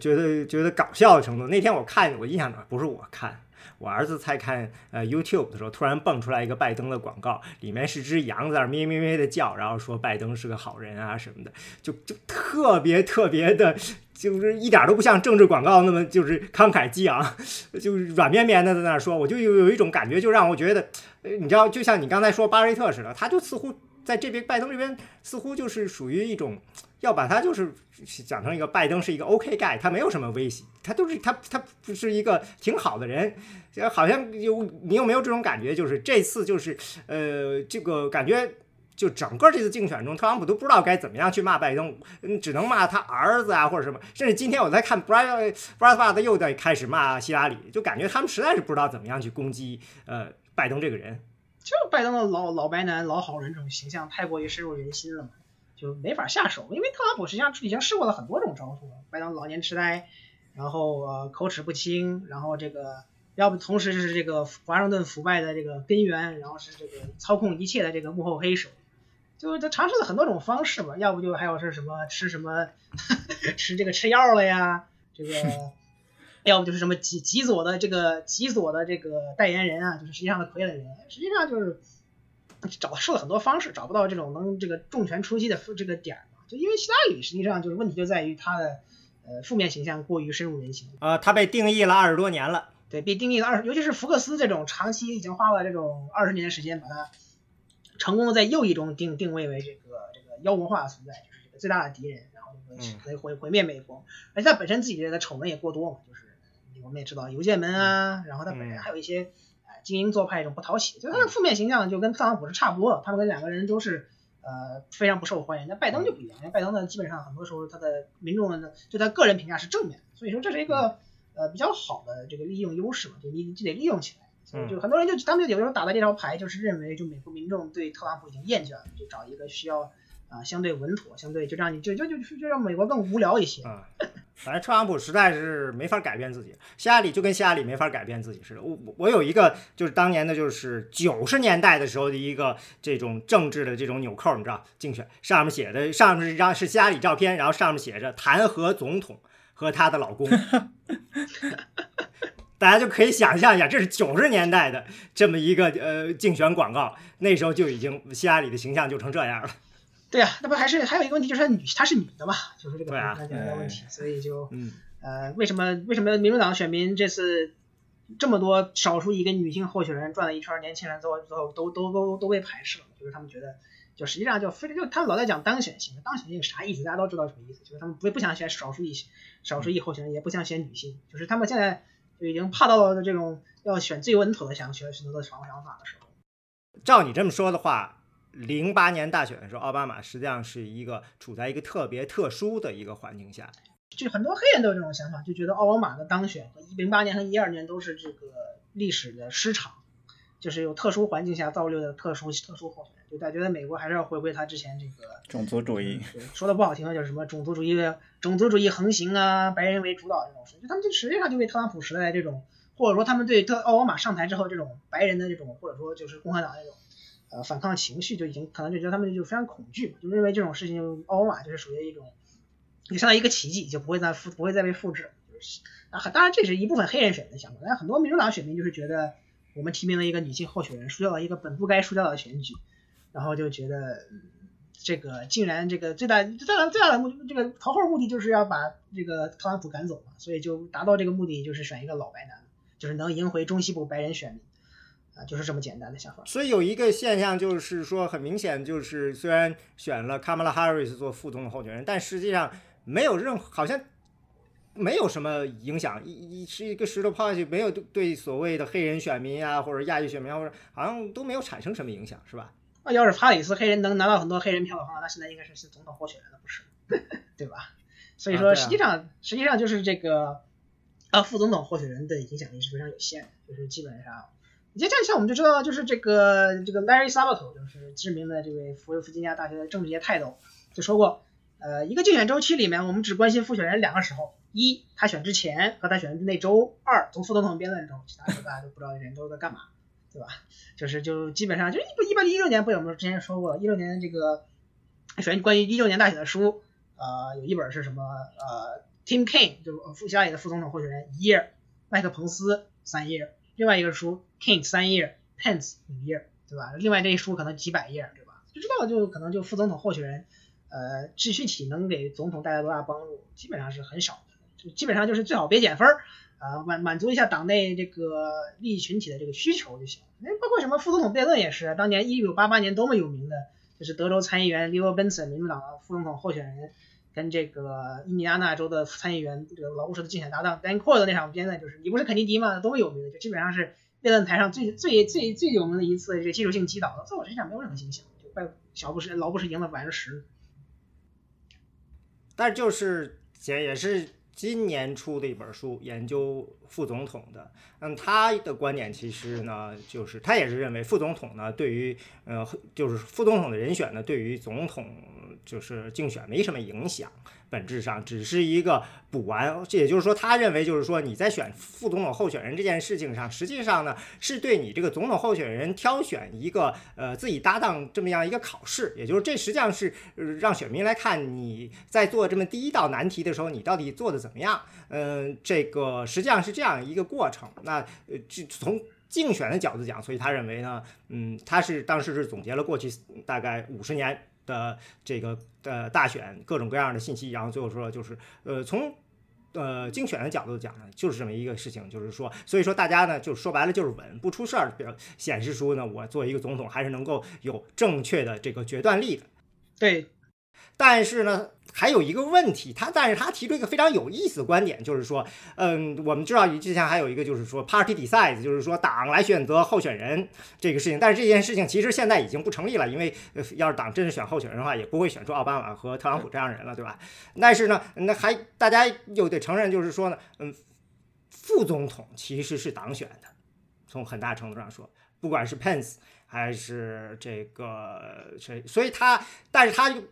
觉得觉得搞笑的程度。那天我看，我印象中不是我看。我儿子在看呃 YouTube 的时候，突然蹦出来一个拜登的广告，里面是只羊在那咩咩咩的叫，然后说拜登是个好人啊什么的，就就特别特别的，就是一点都不像政治广告那么就是慷慨激昂，就是软绵绵的在那说，我就有有一种感觉，就让我觉得，你知道，就像你刚才说巴瑞特似的，他就似乎在这边拜登这边似乎就是属于一种。要把他就是讲成一个拜登是一个 OK guy，他没有什么威胁，他都是他他不是一个挺好的人，好像有你有没有这种感觉？就是这次就是呃这个感觉就整个这次竞选中，特朗普都不知道该怎么样去骂拜登，嗯，只能骂他儿子啊或者什么。甚至今天我在看 Brad Brad 又在开始骂希拉里，就感觉他们实在是不知道怎么样去攻击呃拜登这个人。就拜登的老老白男、老好人这种形象太过于深入人心了嘛，就没法下手。因为特朗普实际上已经试过了很多种招数了，拜登老年痴呆，然后呃口齿不清，然后这个。要不，同时是这个华盛顿腐败的这个根源，然后是这个操控一切的这个幕后黑手，就他尝试了很多种方式嘛。要不就还有是什么吃什么 吃这个吃药了呀，这个要不就是什么极极左的这个极左的这个代言人啊，就是实际上的傀儡人，实际上就是找试了很多方式，找不到这种能这个重拳出击的这个点嘛。就因为希拉里实际上就是问题就在于他的呃负面形象过于深入人心啊，他被定义了二十多年了。对，被定义了二十，尤其是福克斯这种长期已经花了这种二十年的时间，把它成功的在右翼中定定位为这个这个妖魔化的存在，就是这个最大的敌人，然后可以毁毁灭美国。而且他本身自己的丑闻也过多嘛，就是我们也知道邮件门啊，然后他本人还有一些呃精英做派这种不讨喜，就他的负面形象就跟特朗普是差不多的，他们跟两个人都是呃非常不受欢迎。那拜登就不一样，因为拜登呢基本上很多时候他的民众呢对他个人评价是正面，所以说这是一个。呃，比较好的这个利用优势嘛，就你就得利用起来。所以就很多人就他们有时候打的这张牌，就是认为就美国民众对特朗普已经厌倦了，就找一个需要啊相对稳妥、相对就让你就就就就让美国更无聊一些。啊，反正特朗普实在是没法改变自己，希拉里就跟希拉里没法改变自己似的。我我有一个就是当年的就是九十年代的时候的一个这种政治的这种纽扣，你知道，竞选上面写的上面是一张是希拉里照片，然后上面写着弹劾总统。和她的老公，大家就可以想象一下，这是九十年代的这么一个呃竞选广告，那时候就已经希拉里的形象就成这样了。对呀，那不还是还有一个问题，就是她女她是女的嘛，就是这个关键的问题，所以就呃为什么为什么民主党选民这次这么多少数一个女性候选人转了一圈，年轻人最后最后都都都都被排斥了，就是他们觉得。就实际上就非就他们老在讲当选性，当选性啥意思？大家都知道什么意思，就是他们不不想选少数裔少数裔候选人，也不想选女性，就是他们现在就已经怕到了这种要选最稳妥的想选选择的想想法的时候。照你这么说的话，零八年大选的时候，奥巴马实际上是一个处在一个特别特殊的一个环境下，就很多黑人都有这种想法，就觉得奥巴马的当选和零八年和一二年都是这个历史的失常。就是有特殊环境下造就的特殊特殊候选人，就大家觉得美国还是要回归他之前这个种族主义，说的不好听的就是什么种族主义种族主义横行啊，白人为主导这种事，就他们就实际上就为特朗普时代这种，或者说他们对特奥巴马上台之后这种白人的这种，或者说就是共和党那种呃反抗情绪就已经可能就觉得他们就非常恐惧，就认为这种事情奥巴马就是属于一种，就相当于一个奇迹，就不会再复不会再被复制，就是啊，当然这是一部分黑人选民的想法，但很多民主党选民就是觉得。我们提名了一个女性候选人，输掉了一个本不该输掉的选举，然后就觉得这个竟然这个最大最大最大的目这个头号目的就是要把这个特朗普赶走嘛，所以就达到这个目的就是选一个老白男，就是能赢回中西部白人选民啊，就是这么简单的想法。所以有一个现象就是说，很明显就是虽然选了 Kamala Harris 做副总统候选人，但实际上没有任何好像。没有什么影响，一一是一个石头抛下去，没有对对所谓的黑人选民啊，或者亚裔选民，或者好像都没有产生什么影响，是吧？那要是哈里斯黑人能拿到很多黑人票的话，那现在应该是是总统候选人了，不是？对吧？所以说，实际上实际上就是这个啊，副总统候选人的影响力是非常有限的，就是基本上，你就这样想，我们就知道，就是这个这个 Larry Sabato，就是知名的这位弗弗吉尼亚大学的政治界泰斗，就说过，呃，一个竞选周期里面，我们只关心候选人两个时候。一，他选之前和他选那周；二，从副总统辩论中，其他时候大家都不知道人都在干嘛，对吧？就是就基本上就一一般一六年不有没有之前说过，一六年这个选关于一六年大选的书，呃，有一本是什么？呃，Tim Kaine 就副希拉里的副总统候选人一页，麦克彭斯三页，另外一个书 King 三页，Pence 五页，对吧？另外这一书可能几百页，对吧？就知道就可能就副总统候选人，呃，秩序体能给总统带来多大帮助，基本上是很少的。就基本上就是最好别减分儿，啊满满足一下党内这个利益群体的这个需求就行。哎包括什么副总统辩论也是，当年一九八八年多么有名的，就是德州参议员 Leo Benson 民主党的副总统候选人，跟这个印第安纳州的参议员这个老务实的竞选搭档 Dan Quayle 的那场辩论，就是你不是肯尼迪吗？多么有名的，就基本上是辩论台上最最最最有名的一次这技术性击倒。在我身上没有任何影响，就拜小布什老布什赢了百分之十。但就是也也是今年出的一本书，研究副总统的。嗯，他的观点其实呢，就是他也是认为副总统呢，对于呃，就是副总统的人选呢，对于总统就是竞选没什么影响。本质上只是一个补完，这也就是说，他认为就是说你在选副总统候选人这件事情上，实际上呢是对你这个总统候选人挑选一个呃自己搭档这么样一个考试，也就是这实际上是让选民来看你在做这么第一道难题的时候，你到底做的怎么样？嗯，这个实际上是这样一个过程。那呃，这从竞选的角度讲，所以他认为呢，嗯，他是当时是总结了过去大概五十年。的这个呃大选各种各样的信息，然后最后说就是呃从呃竞选的角度讲呢，就是这么一个事情，就是说，所以说大家呢就说白了就是稳不出事儿，表显示出呢我作为一个总统还是能够有正确的这个决断力的。对，但是呢。还有一个问题，他但是他提出一个非常有意思的观点，就是说，嗯，我们知道之前还有一个就是说 party decides，就是说党来选择候选人这个事情，但是这件事情其实现在已经不成立了，因为要是党真是选候选人的话，也不会选出奥巴马和特朗普这样人了，对吧？但是呢，那还大家又得承认，就是说呢，嗯，副总统其实是党选的，从很大程度上说，不管是 Pence 还是这个谁，所以他，但是他就。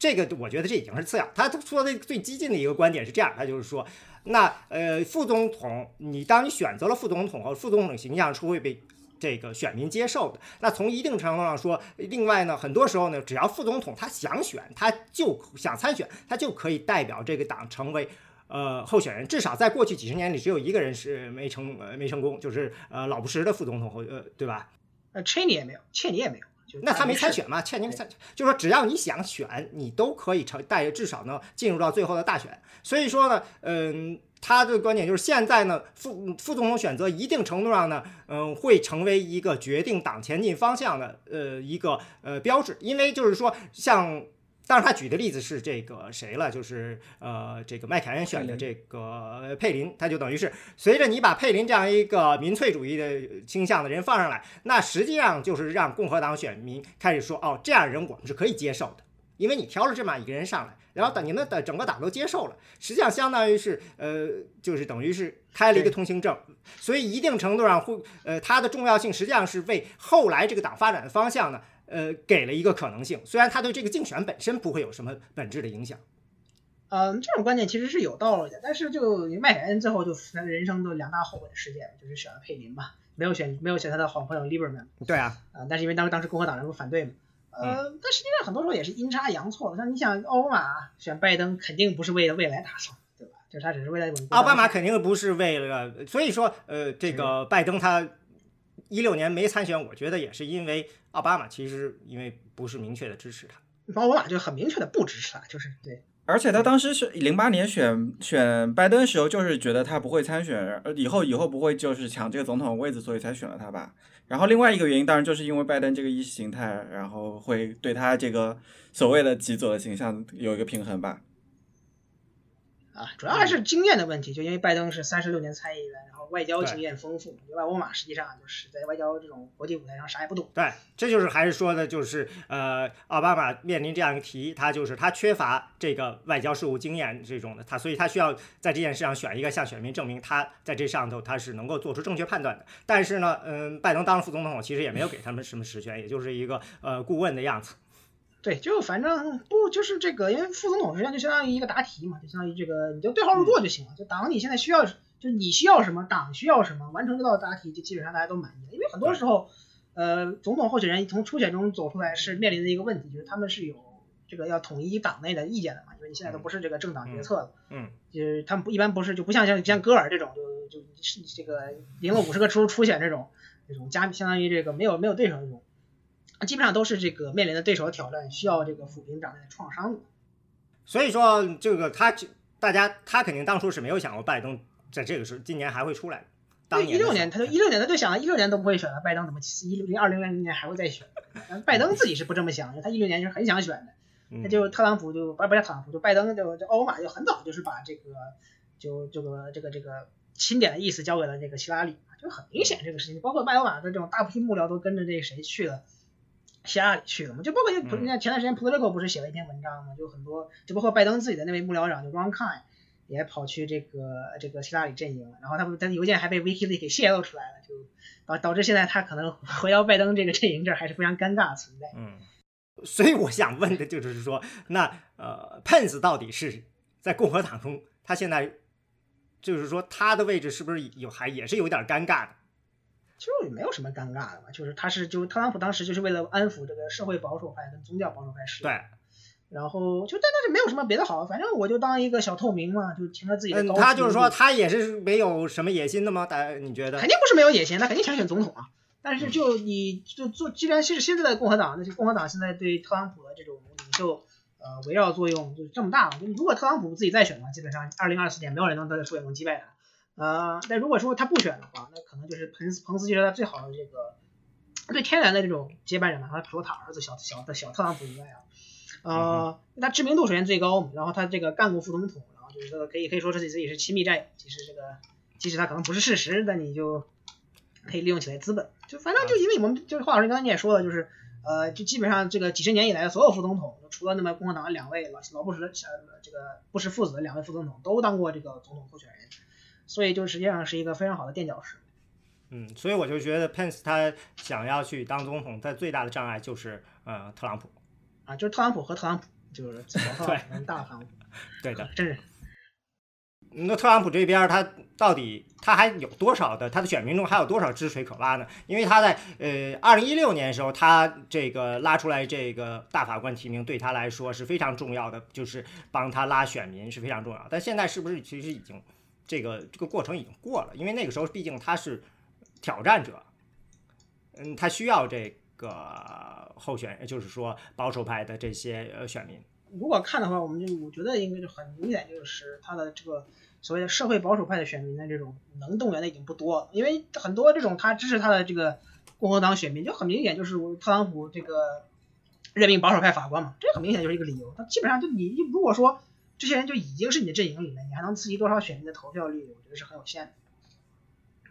这个我觉得这已经是次要。他说的最激进的一个观点是这样，他就是说，那呃副总统，你当你选择了副总统和，副总统形象是会被这个选民接受的。那从一定程度上说，另外呢，很多时候呢，只要副总统他想选，他就想参选，他就可以代表这个党成为呃候选人。至少在过去几十年里，只有一个人是没成呃没成功，就是呃老布什的副总统候呃对吧？呃，切尼也没有，切尼也没有。那他没参选嘛？欠您参，就是说只要你想选，你都可以成带，至少呢进入到最后的大选。所以说呢，嗯，他的观点就是现在呢，副副总统选择一定程度上呢，嗯，会成为一个决定党前进方向的呃一个呃标志，因为就是说像。但是他举的例子是这个谁了？就是呃，这个麦凯恩选的这个佩林，他就等于是随着你把佩林这样一个民粹主义的倾向的人放上来，那实际上就是让共和党选民开始说，哦，这样人我们是可以接受的，因为你挑了这么一个人上来，然后等你们的整个党都接受了，实际上相当于是呃，就是等于是开了一个通行证，所以一定程度上会呃，它的重要性实际上是为后来这个党发展的方向呢。呃，给了一个可能性，虽然他对这个竞选本身不会有什么本质的影响。嗯，这种观点其实是有道理的，但是就麦凯恩最后就他人生的两大后悔的事件，就是选了佩林嘛，没有选没有选他的好朋友 Lieberman。对啊，啊，但是因为当时当时共和党人不反对嘛，呃，但实际上很多时候也是阴差阳错的。像你想奥巴马选拜登，肯定不是为了未来打算，对吧？就是他只是为了奥巴马肯定不是为了，所以说呃，这个拜登他。一六年没参选，我觉得也是因为奥巴马其实因为不是明确的支持他，奥巴马就很明确的不支持他，就是对。而且他当时是零八年选选拜登的时候，就是觉得他不会参选，以后以后不会就是抢这个总统位子，所以才选了他吧。然后另外一个原因，当然就是因为拜登这个意识形态，然后会对他这个所谓的极左的形象有一个平衡吧。啊，主要还是经验的问题，就因为拜登是三十六年参议员，然后外交经验丰富，奥巴马实际上就是在外交这种国际舞台上啥也不懂。对，这就是还是说的，就是呃，奥巴马面临这样一个题，他就是他缺乏这个外交事务经验这种的，他所以他需要在这件事上选一个向选民证明他在这上头他是能够做出正确判断的。但是呢，嗯，拜登当了副总统，其实也没有给他们什么实权，也就是一个呃顾问的样子。对，就反正不就是这个，因为副总统实际上就相当于一个答题嘛，就相当于这个，你就对号入座就行了。就党你现在需要，就你需要什么，党需要什么，完成这道答题，就基本上大家都满意了。因为很多时候，呃，总统候选人从初选中走出来是面临的一个问题，就是他们是有这个要统一党内的意见的嘛，因为你现在都不是这个政党决策了，嗯，就是他们不一般不是就不像像像戈尔这种，就就是这个赢了五十个初初选这种，这种加相当于这个没有没有对手这种。基本上都是这个面临的对手的挑战，需要这个抚平党内的创伤的。所以说，这个他大家他肯定当初是没有想过拜登在这个时候今年还会出来。当一六年他就一六年他就想一六年都不会选了，拜登怎么一六零二零零年还会再选？拜登自己是不这么想的，他一六年是很想选的。他就特朗普就不不是特朗普，就拜登就就奥巴马就很早就是把这个就这个这个这个钦点的意思交给了这个希拉里，就很明显这个事情，包括拜登马的这种大批幕僚都跟着这谁去了。希拉里去了嘛，就包括就人家前段时间 Politico 不是写了一篇文章嘛，就很多，就包括拜登自己的那位幕僚长就 Ron Kine 也跑去这个这个希拉里阵营了，然后他们他的邮件还被 WikiLeaks 给泄露出来了，就导导致现在他可能回到拜登这个阵营这儿还是非常尴尬的存在。嗯，所以我想问的就是说，那呃，Pence 到底是在共和党中，他现在就是说他的位置是不是有还也是有点尴尬的？其实也没有什么尴尬的嘛，就是他是就特朗普当时就是为了安抚这个社会保守派跟宗教保守派势力，对，然后就但但是没有什么别的好，反正我就当一个小透明嘛，就凭着自己的嗯，他就是说他也是没有什么野心的吗？大家你觉得肯？定不是没有野心，他肯定想选总统啊。但是就你就做，既然是现在的共和党，那就共和党现在对特朗普的这种领袖呃围绕作用就这么大嘛。就如果特朗普自己再选的话，基本上二零二四年没有人能在初选中击败他。呃，但如果说他不选的话，那可能就是彭斯彭斯就是他最好的这个最天然的这种接班人嘛，他除了他儿子小小的小特朗普以外啊，呃，他知名度首先最高嘛，然后他这个干过副总统，然后就是说可以可以说是自己是亲密战友，其实这个即使他可能不是事实，但你就可以利用起来资本，就反正就因为我们就是华老师刚才你也说了，就是呃，就基本上这个几十年以来的所有副总统，除了那么共和党的两位老老布什这个布什父子的两位副总统都当过这个总统候选人，所以就实际上是一个非常好的垫脚石。嗯，所以我就觉得 Pence 他想要去当总统，他最大的障碍就是呃特朗普。啊，就是特朗普和特朗普，就是小特朗普大特朗普，对的，真是那特朗普这边他到底他还有多少的他的选民中还有多少支水可挖呢？因为他在呃二零一六年的时候，他这个拉出来这个大法官提名对他来说是非常重要的，就是帮他拉选民是非常重要。但现在是不是其实已经这个这个过程已经过了？因为那个时候毕竟他是挑战者，嗯，他需要这个候选，就是说保守派的这些呃选民。如果看的话，我们就我觉得应该就很明显，就是他的这个所谓的社会保守派的选民的这种能动员的已经不多，因为很多这种他支持他的这个共和党选民就很明显就是特朗普这个任命保守派法官嘛，这很明显就是一个理由。他基本上就你如果说这些人就已经是你的阵营里面，你还能刺激多少选民的投票率，我觉得是很有限的。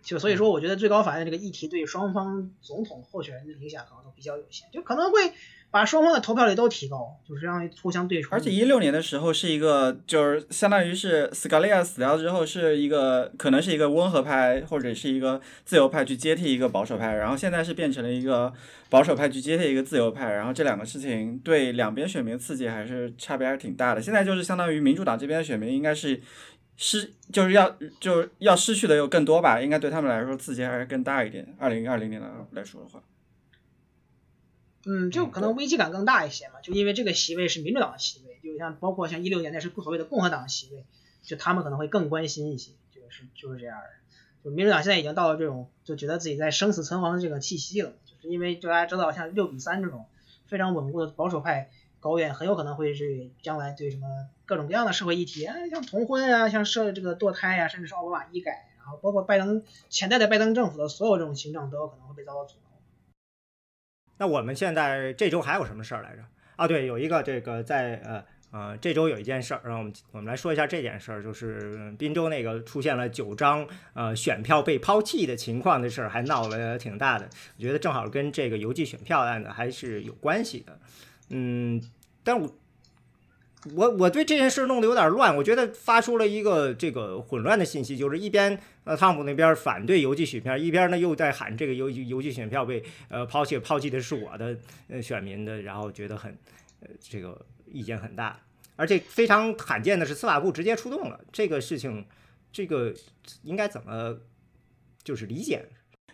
就所以说，我觉得最高法院这个议题对双方总统候选人的影响可能都比较有限，就可能会把双方的投票率都提高，就是让互相对冲。而且一六年的时候是一个，就是相当于是斯卡利亚死掉之后，是一个可能是一个温和派或者是一个自由派去接替一个保守派，然后现在是变成了一个保守派去接替一个自由派，然后这两个事情对两边选民刺激还是差别还是挺大的。现在就是相当于民主党这边的选民应该是失就是要就是要失去的又更多吧，应该对他们来说刺激还是更大一点。二零二零年来来说的话。嗯，就可能危机感更大一些嘛，就因为这个席位是民主党的席位，就像包括像一六年那是所谓的共和党席位，就他们可能会更关心一些，就是就是这样的。就民主党现在已经到了这种就觉得自己在生死存亡的这个气息了，就是因为就大家知道像六比三这种非常稳固的保守派高院，很有可能会是将来对什么各种各样的社会议题啊，像同婚啊，像社这个堕胎呀、甚至是奥巴马医改，然后包括拜登潜在的拜登政府的所有这种行政都有可能会被遭到阻挠。那我们现在这周还有什么事儿来着？啊，对，有一个这个在呃呃这周有一件事儿，让我们我们来说一下这件事儿，就是滨州那个出现了九张呃选票被抛弃的情况的事儿，还闹了挺大的。我觉得正好跟这个邮寄选票案的还是有关系的。嗯，但我我我对这件事弄得有点乱，我觉得发出了一个这个混乱的信息，就是一边呃特朗普那边反对邮寄选票，一边呢又在喊这个邮邮寄选票被呃抛弃，抛弃的是我的呃选民的，然后觉得很呃这个意见很大，而且非常罕见的是司法部直接出动了，这个事情这个应该怎么就是理解？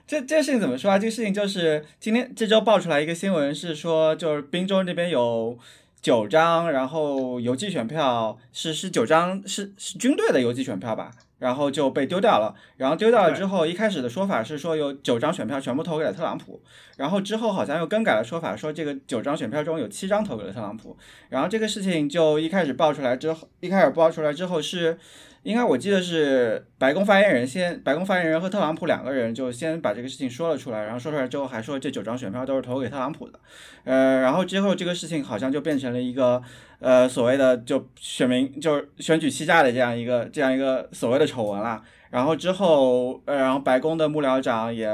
这这事情怎么说啊？这个事情就是今天这周爆出来一个新闻，是说就是滨州那边有九张，然后邮寄选票是是九张是是军队的邮寄选票吧，然后就被丢掉了。然后丢掉了之后，一开始的说法是说有九张选票全部投给了特朗普，然后之后好像又更改了说法，说这个九张选票中有七张投给了特朗普。然后这个事情就一开始爆出来之后，一开始爆出来之后是。应该我记得是白宫发言人先，白宫发言人和特朗普两个人就先把这个事情说了出来，然后说出来之后还说这九张选票都是投给特朗普的，呃，然后之后这个事情好像就变成了一个呃所谓的就选民就是选举欺诈的这样一个这样一个所谓的丑闻了。然后之后，呃，然后白宫的幕僚长也，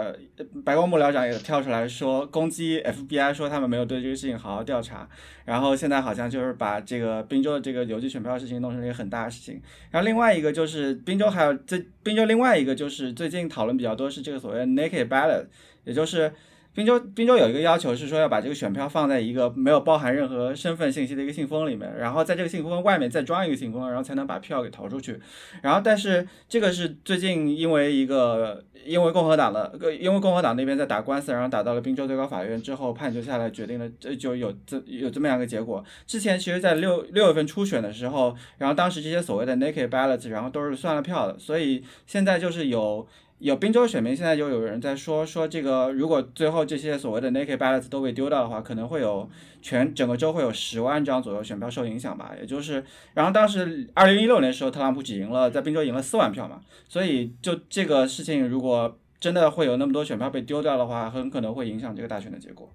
白宫幕僚长也跳出来说攻击 FBI，说他们没有对这个事情好好调查。然后现在好像就是把这个宾州的这个邮寄选票事情弄成一个很大的事情。然后另外一个就是宾州还有这宾州另外一个就是最近讨论比较多是这个所谓 naked ballot，也就是。滨州滨州有一个要求是说要把这个选票放在一个没有包含任何身份信息的一个信封里面，然后在这个信封外面再装一个信封，然后才能把票给投出去。然后但是这个是最近因为一个因为共和党的因为共和党那边在打官司，然后打到了滨州最高法院之后判决下来决定了，这就有这有这么样一个结果。之前其实在六六月份初选的时候，然后当时这些所谓的 naked ballots，然后都是算了票的，所以现在就是有。有滨州选民现在就有人在说说这个，如果最后这些所谓的 naked ballots 都被丢掉的话，可能会有全整个州会有十万张左右选票受影响吧。也就是，然后当时二零一六年时候，特朗普只赢了在滨州赢了四万票嘛，所以就这个事情，如果真的会有那么多选票被丢掉的话，很可能会影响这个大选的结果。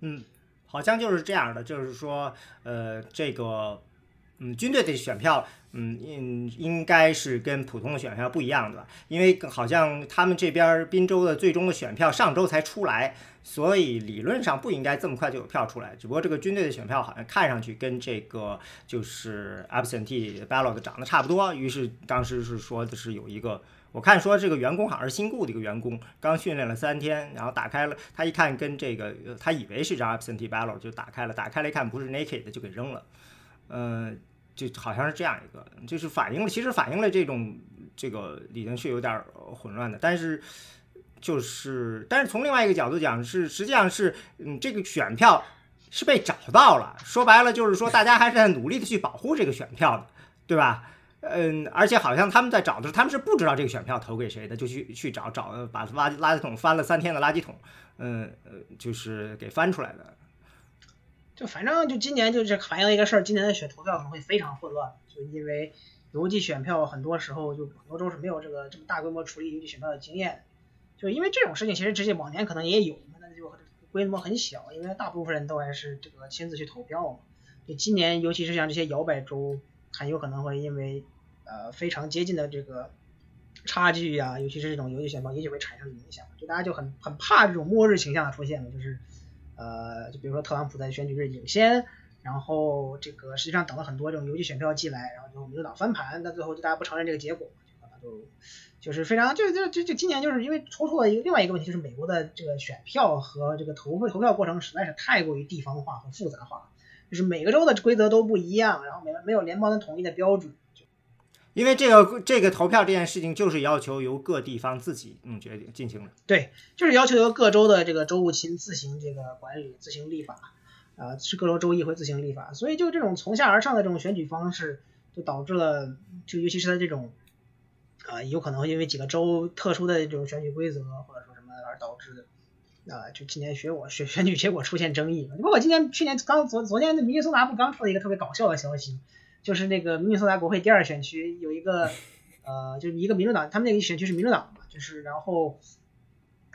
嗯，好像就是这样的，就是说，呃，这个，嗯，军队的选票。嗯，应应该是跟普通的选票不一样的吧，因为好像他们这边滨州的最终的选票上周才出来，所以理论上不应该这么快就有票出来。只不过这个军队的选票好像看上去跟这个就是 absentee ballot 长得差不多，于是当时是说的是有一个，我看说这个员工好像是新雇的一个员工，刚训练了三天，然后打开了，他一看跟这个他以为是张 absentee ballot 就打开了，打开了一看不是 naked 就给扔了，嗯。就好像是这样一个，就是反映了，其实反映了这种这个已经是有点混乱的，但是就是，但是从另外一个角度讲，是实际上是，嗯，这个选票是被找到了，说白了就是说大家还是在努力的去保护这个选票的，对吧？嗯，而且好像他们在找的时候，他们是不知道这个选票投给谁的，就去去找找，把垃垃圾桶翻了三天的垃圾桶，嗯呃，就是给翻出来的。就反正就今年就是反映了一个事儿，今年的选投票可能会非常混乱，就因为邮寄选票很多时候就很多州是没有这个这么大规模处理邮寄选票的经验，就因为这种事情其实之前往年可能也有，那就规模很小，因为大部分人都还是这个亲自去投票嘛。就今年尤其是像这些摇摆州，很有可能会因为呃非常接近的这个差距呀，尤其是这种邮寄选票，也许会产生影响，就大家就很很怕这种末日形象的出现嘛，就是。呃，就比如说特朗普在选举日领先，然后这个实际上等了很多这种邮寄选票寄来，然后就民主党翻盘，那最后就大家不承认这个结果，就就是非常就就就就今年就是因为突出了一个另外一个问题，就是美国的这个选票和这个投投票过程实在是太过于地方化和复杂化，就是每个州的规则都不一样，然后没没有联邦的统一的标准。因为这个这个投票这件事情，就是要求由各地方自己嗯决定进行的。对，就是要求由各州的这个州务卿自行这个管理、自行立法，啊，是各州州议会自行立法。所以就这种从下而上的这种选举方式，就导致了，就尤其是在这种，啊，有可能因为几个州特殊的这种选举规则或者说什么而导致的，啊，就今年选我选选举结果出现争议。包括今年去年刚昨昨天的民主党不刚出了一个特别搞笑的消息。就是那个明尼苏达国会第二选区有一个，呃，就是一个民主党，他们那个选区是民主党嘛，就是然后，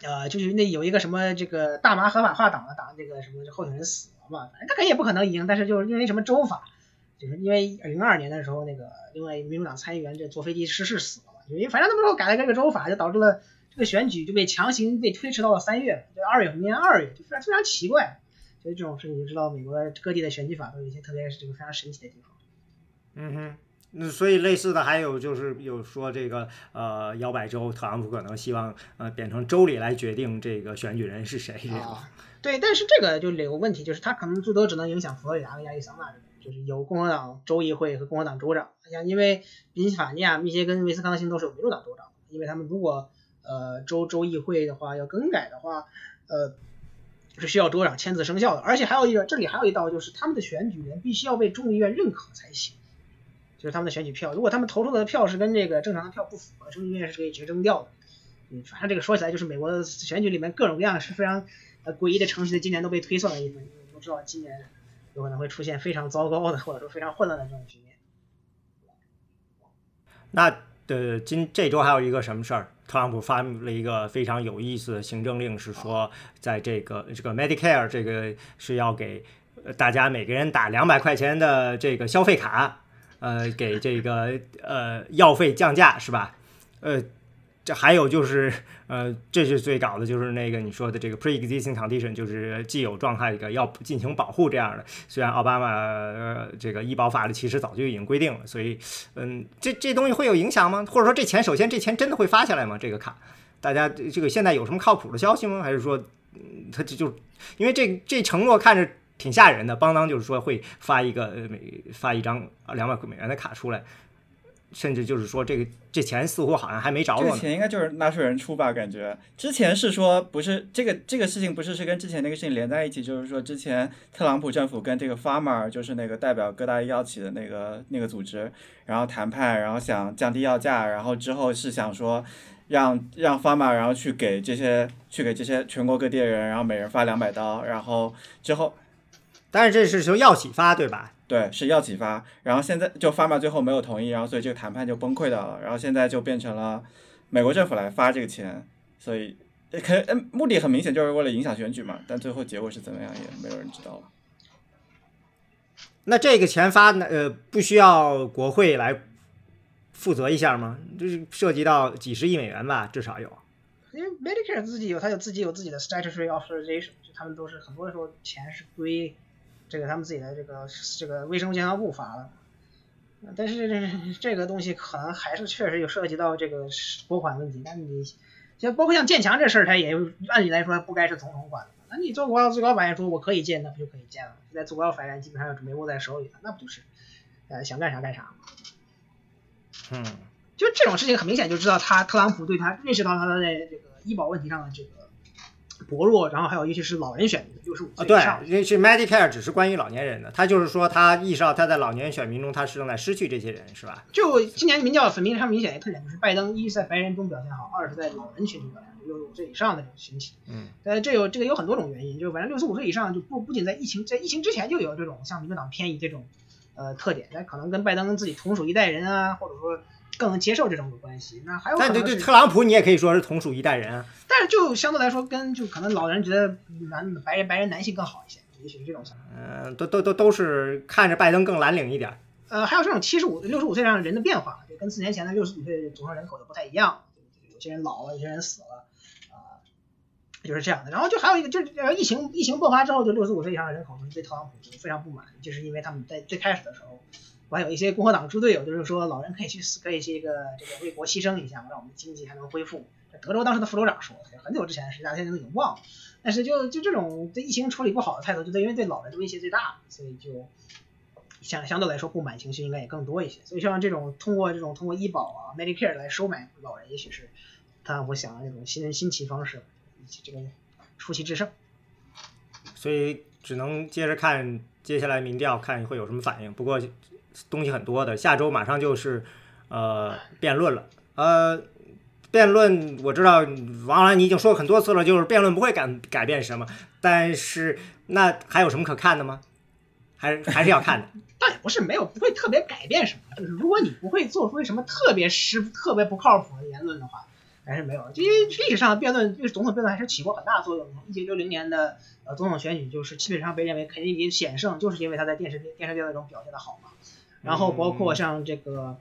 呃，就是那有一个什么这个大麻合法化党的党这个什么候选人死了嘛，反正他肯定也不可能赢，但是就是因为什么州法，就是因为零二年的时候那个另外民主党参议员这坐飞机失事死了嘛，因为反正他们说改了这个州法，就导致了这个选举就被强行被推迟到了三月，就二月明年二月，就非常非常奇怪，所以这种事情就知道美国各地的选举法都有一些特别是这个非常神奇的地方。嗯哼，那所以类似的还有就是有说这个呃摇摆州，特朗普可能希望呃变成州里来决定这个选举人是谁这个。对，但是这个就有个问题，就是他可能最多只能影响佛罗里达跟亚利桑那，就是有共和党州议会和共和党州长。像因为宾夕法尼亚、密歇根、威斯康星都是有民主党州长，因为他们如果呃州州议会的话要更改的话，呃是需要州长签字生效的。而且还有一个，这里还有一道就是他们的选举人必须要被众议院认可才行。就是他们的选举票，如果他们投出的票是跟这个正常的票不符合，众议院是可以直接扔掉的。嗯，反正这个说起来，就是美国的选举里面各种各样是非常呃诡异的程序，在今年都被推算了一份。都知道今年有可能会出现非常糟糕的，或者说非常混乱的这种局面。那的今这周还有一个什么事儿？特朗普发了一个非常有意思的行政令，是说在这个这个 Medicare 这个是要给大家每个人打两百块钱的这个消费卡。呃，给这个呃药费降价是吧？呃，这还有就是 呃，这是最搞的，就是那个你说的这个 pre-existing condition，就是既有状态一个要进行保护这样的。虽然奥巴马呃这个医保法律其实早就已经规定了，所以嗯，这这东西会有影响吗？或者说这钱，首先这钱真的会发下来吗？这个卡，大家这个现在有什么靠谱的消息吗？还是说，嗯，他这就因为这这承诺看着。挺吓人的，邦当就是说会发一个美发一张两百美元的卡出来，甚至就是说这个这钱似乎好像还没着落。这钱应该就是纳税人出吧？感觉之前是说不是这个这个事情不是是跟之前那个事情连在一起，就是说之前特朗普政府跟这个 Farmer 就是那个代表各大药企的那个那个组织，然后谈判，然后想降低药价，然后之后是想说让让 Farmer 然后去给这些去给这些全国各地的人，然后每人发两百刀，然后之后。但是这是从药企发对吧？对，是药企发，然后现在就发嘛，最后没有同意，然后所以这个谈判就崩溃掉了，然后现在就变成了美国政府来发这个钱，所以可嗯目的很明显就是为了影响选举嘛，但最后结果是怎么样也没有人知道了。那这个钱发呃不需要国会来负责一下吗？就是涉及到几十亿美元吧，至少有。因为 Medicare 自己有，他有自己有自己的 statutory authorization，就他们都是很多时候钱是归。这个他们自己的这个这个卫生健康部发的，但是这这个东西可能还是确实有涉及到这个拨款问题。那你像包括像建强这事儿，它也按理来说不该是总统管的。那你做国家最高法院说我可以建，那不就可以建了？现在最高法院基本上准备握在手里了，那不就是呃想干啥干啥吗？嗯，就这种事情很明显就知道他特朗普对他认识到他的在这个医保问题上的这个。薄弱，然后还有一些是老人选民，六十五岁以上。对，是 Medicare 只是关于老年人的，他就是说他意识到他在老年选民中他是正在失去这些人，是吧？就今年民调很明，常明显的特点就是拜登一是在白人中表现好，二是在老人群体表现好，六十五岁以上的这种群体。嗯，呃，这有这个有很多种原因，就反正六十五岁以上就不不仅在疫情在疫情之前就有这种像民主党偏移这种呃特点，但可能跟拜登自己同属一代人啊，或者说。更能接受这种的关系，那还有。但对对，特朗普你也可以说是同属一代人啊。但是就相对来说，跟就可能老人觉得男白人白人男性更好一些，也许是这种想法。嗯，都都都都是看着拜登更蓝领一点。呃，还有这种七十五、六十五岁上人的变化，就跟四年前的六十五岁总人口的不太一样。有些人老了，有些人死了，啊，就是这样的。然后就还有一个，就是疫情疫情爆发之后，就六十五岁以上的人口对特朗普就非常不满，就是因为他们在最开始的时候。还有一些共和党猪队友，就是说老人可以去死，可以去这个这个为国牺牲一下，让我们经济还能恢复。德州当时的副州长说，很久之前的事，大家现在都已经忘了。但是就就这种对疫情处理不好的态度，就对因为对老人的威胁最大，所以就相相对来说不满情绪应该也更多一些。所以像这种通过这种通过医保啊 Medicare 来收买老人，也许是他我想的那种新新奇方式，以及这个出奇制胜。所以只能接着看接下来民调，看会有什么反应。不过。东西很多的，下周马上就是呃辩论了。呃，辩论我知道王兰你已经说过很多次了，就是辩论不会改改变什么。但是那还有什么可看的吗？还是还是要看的。倒也不是没有不会特别改变什么，就是如果你不会做出什么特别失特别不靠谱的言论的话，还是没有。因为历史上辩论就是总统辩论还是起过很大作用的。一九六零年的呃总统选举就是基本上被认为肯定已险胜，就是因为他在电视电视辩论中表现的好嘛。然后包括像这个，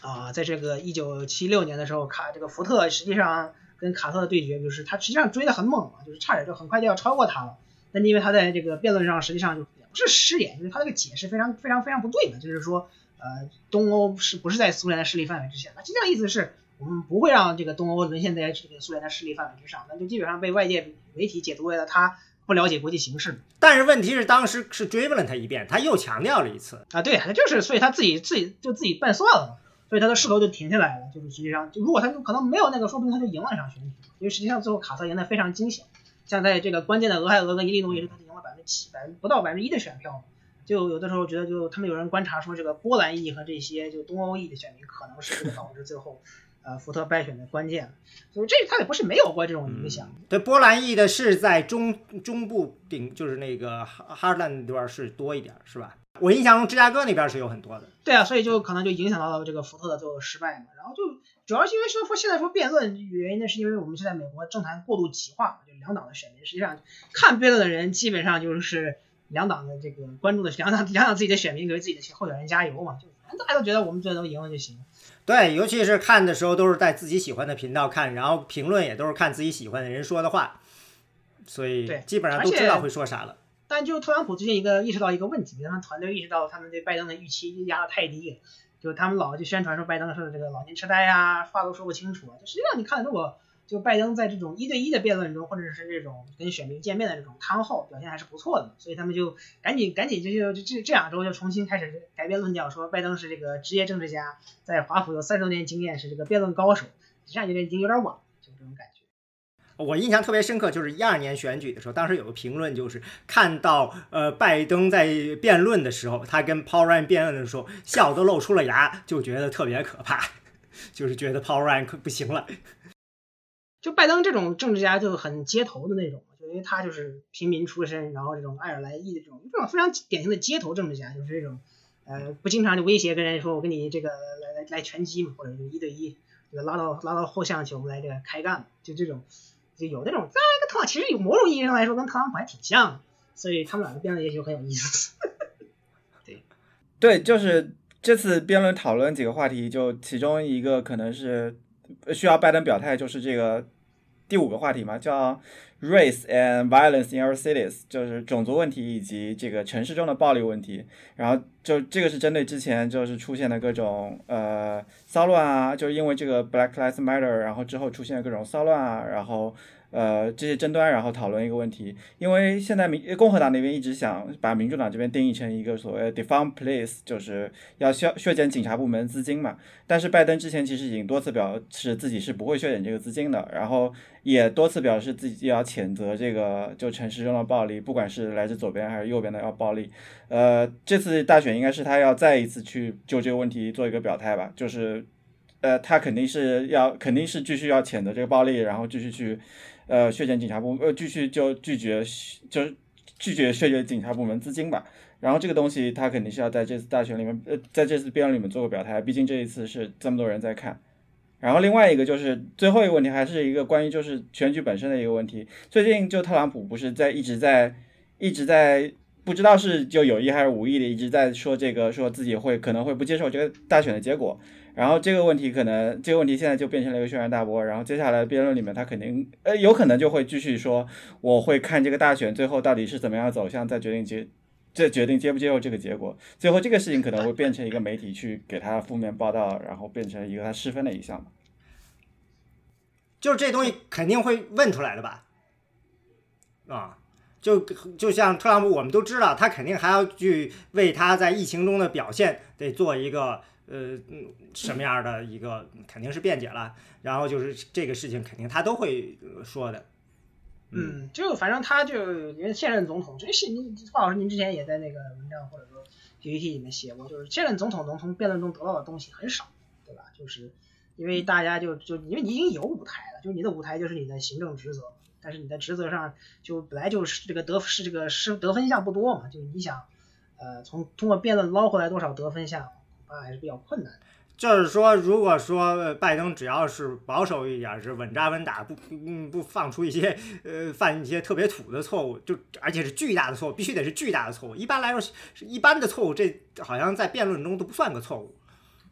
啊，在这个一九七六年的时候，卡这个福特实际上跟卡特的对决，就是他实际上追得很猛嘛，就是差点就很快就要超过他了。但因为他在这个辩论上实际上就也不是失言，就是他这个解释非常非常非常不对的，就是说，呃，东欧是不是在苏联的势力范围之下？他实际上意思是我们不会让这个东欧沦陷在这个苏联的势力范围之上，那就基本上被外界媒体解读为了他。不了解国际形势，但是问题是当时是追问了他一遍，他又强调了一次。啊，对，他就是所以他自己自己就自己拌算了，所以他的势头就停下来了，就是实际上就如果他可能没有那个，说不定他就赢了这场选举，因为实际上最后卡特赢得非常惊险，像在这个关键的俄亥俄跟伊利诺伊州，他赢了百分之七百分不到百分之一的选票，就有的时候觉得就他们有人观察说这个波兰裔和这些就东欧裔的选民可能是导致最后。呃，福特败选的关键，所以这他也不是没有过这种影响。对，波兰裔的是在中中部顶，就是那个哈哈兰那边是多一点，是吧？我印象中芝加哥那边是有很多的。对啊，所以就可能就影响到了这个福特的最后失败嘛。然后就主要是因为说说现在说辩论原因呢，是因为我们现在美国政坛过度极化，就两党的选民实际上看辩论的人基本上就是两党的这个关注的两党两党自己的选民给自己的候选人加油嘛，就反正大家都觉得我们最后能赢了就行。对，尤其是看的时候都是在自己喜欢的频道看，然后评论也都是看自己喜欢的人说的话，所以对基本上都知道会说啥了。但就特朗普最近一个意识到一个问题，他们团队意识到他们对拜登的预期压得太低了，就他们老就宣传说拜登是这个老年痴呆啊，话都说不清楚啊。就实际上你看，如果就拜登在这种一对一的辩论中，或者是这种跟选民见面的这种汤后表现还是不错的，所以他们就赶紧赶紧就就这这两周就重新开始改变论调，说拜登是这个职业政治家，在华府有三十多年经验，是这个辩论高手，实际上有点已经有点晚了，就这种感觉。我印象特别深刻，就是一二年选举的时候，当时有个评论，就是看到呃拜登在辩论的时候，他跟 Paul Ryan 辩论的时候，笑都露出了牙，就觉得特别可怕，就是觉得 Paul Ryan 可不行了。就拜登这种政治家就很街头的那种，就因为他就是平民出身，然后这种爱尔兰裔的这种这种非常典型的街头政治家，就是这种呃不经常就威胁跟人说我跟你这个来来来拳击嘛，或者是一对一这个拉到拉到后巷去，我们来这个开干，就这种就有那种，当然跟特朗其实有某种意义上来说跟特朗普还挺像，所以他们两个辩论也许很有意思。对对，就是这次辩论讨论几个话题，就其中一个可能是需要拜登表态，就是这个第五个话题嘛，叫 race and violence in our cities，就是种族问题以及这个城市中的暴力问题。然后就这个是针对之前就是出现的各种呃骚乱啊，就是因为这个 Black Lives Matter，然后之后出现的各种骚乱啊，然后。呃，这些争端，然后讨论一个问题，因为现在民共和党那边一直想把民主党这边定义成一个所谓 defund police，就是要削削减警察部门资金嘛。但是拜登之前其实已经多次表示自己是不会削减这个资金的，然后也多次表示自己要谴责这个就城市中的暴力，不管是来自左边还是右边的要暴力。呃，这次大选应该是他要再一次去就这个问题做一个表态吧，就是呃，他肯定是要肯定是继续要谴责这个暴力，然后继续去。呃，削减警察部呃，继续就拒绝，就是拒绝削减警察部门资金吧。然后这个东西他肯定是要在这次大选里面，呃，在这次辩论里面做个表态。毕竟这一次是这么多人在看。然后另外一个就是最后一个问题，还是一个关于就是选举本身的一个问题。最近就特朗普不是在一直在一直在不知道是就有意还是无意的一直在说这个，说自己会可能会不接受这个大选的结果。然后这个问题可能，这个问题现在就变成了一个轩然大波。然后接下来辩论里面，他肯定呃有可能就会继续说，我会看这个大选最后到底是怎么样走向，再决定接，这决定接不接受这个结果。最后这个事情可能会变成一个媒体去给他负面报道，然后变成一个他失分的一项就是这东西肯定会问出来的吧？啊，就就像特朗普，我们都知道，他肯定还要去为他在疫情中的表现得做一个。呃，什么样的一个肯定是辩解了，然后就是这个事情肯定他都会说的。嗯，就反正他就因为现任总统，这是您华老师您之前也在那个文章或者说 PPT 里面写过，就是现任总统能从辩论中得到的东西很少，对吧？就是因为大家就就因为你已经有舞台了，就你的舞台就是你的行政职责，但是你的职责上就本来就是这个得是这个是得分项不多嘛，就你想呃从通过辩论捞回来多少得分项？啊，还是比较困难。就是说，如果说拜登只要是保守一点，是稳扎稳打，不嗯不放出一些 呃犯一些特别土的错误，就而且是巨大的错误，必须得是巨大的错误。一般来说是一般的错误，这好像在辩论中都不算个错误。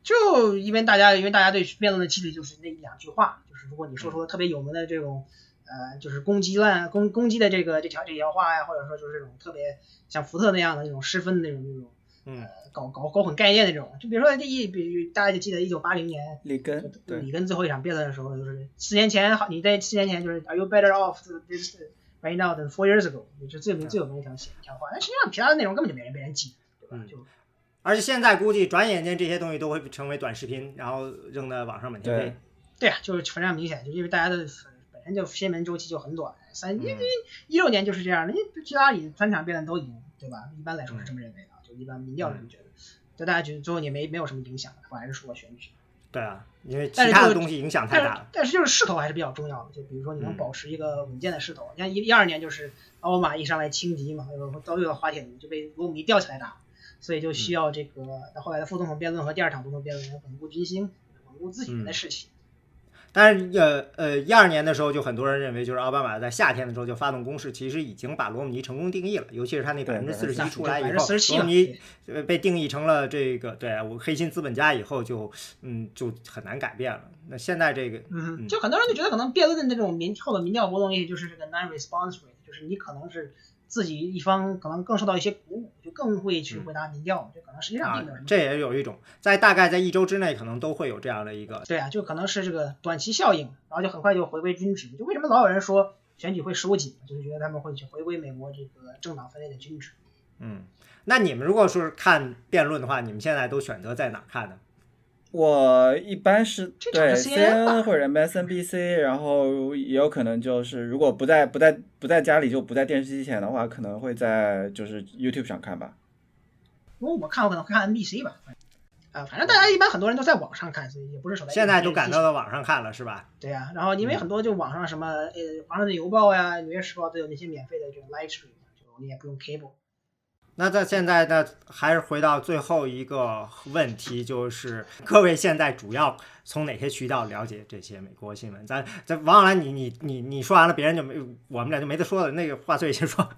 就因为大家因为大家对辩论的记忆就是那一两句话，就是如果你说出了特别有名的这种呃就是攻击烂攻攻击的这个这条这条话呀，或者说就是这种特别像福特那样的那种失分的那种那种。嗯，搞搞搞混概念那种，就比如说这一，比如大家就记得一九八零年里根对里根最后一场辩论的时候，就是四年前好，你在四年前就是 Are you better off this right now than four years ago？就最有名最有名一条写一条话，但实际上其他的内容根本就没人被人记，对吧？就而且现在估计转眼间这些东西都会成为短视频，然后扔在网上满天飞。对啊，就是非常明显，就因为大家的本身就新闻周期就很短，三因为一六年就是这样的，因为其他里三场辩论都已经，对吧？一般来说是这么认为的。一般民调人觉得，但大家觉得最后也没没有什么影响，反而是输了选举。对啊，因为其他的东西影响太大了。但是就是势头还是比较重要的，就比如说你能保持一个稳健的势头。你看一一二年就是奥巴马一上来轻敌嘛，遭遇了滑铁卢，就被罗姆尼吊起来打，所以就需要这个后来的副总统辩论和第二场总统辩论稳固军心，稳固自己人的士气。但是呃呃一二年的时候，就很多人认为就是奥巴马在夏天的时候就发动攻势，其实已经把罗姆尼成功定义了，尤其是他那百分之四十七出来以后，罗姆尼呃被定义成了这个对我黑心资本家以后，就嗯就很难改变了。那现在这个嗯，就很多人就觉得可能辩论的那种民后的民调波动，也就是这个 non-response rate，就是你可能是。自己一方可能更受到一些鼓舞，就更会去回答民调，就可能实际上这也有一种在大概在一周之内可能都会有这样的一个对啊，就可能是这个短期效应，然后就很快就回归均值。就为什么老有人说选举会收紧，就是觉得他们会去回归美国这个政党分裂的均值。嗯，那你们如果说是看辩论的话，你们现在都选择在哪看呢？我一般是对 CNN 或者 MSNBC，然后也有可能就是如果不在不在不在家里就不在电视机前的话，可能会在就是 YouTube 上看吧。如果我看我可能会看 NBC 吧，啊，反正大家一般很多人都在网上看，所以也不是说现在都赶到了网上看了是吧？对呀，然后因为很多就网上什么呃华盛顿邮报呀、纽约时报都有那些免费的这种 live stream，就你也不用 cable。那在现在呢，还是回到最后一个问题，就是 各位现在主要从哪些渠道了解这些美国新闻？咱咱王小兰，你你你你说完了，别人就没我们俩就没得说了。那个话最先说。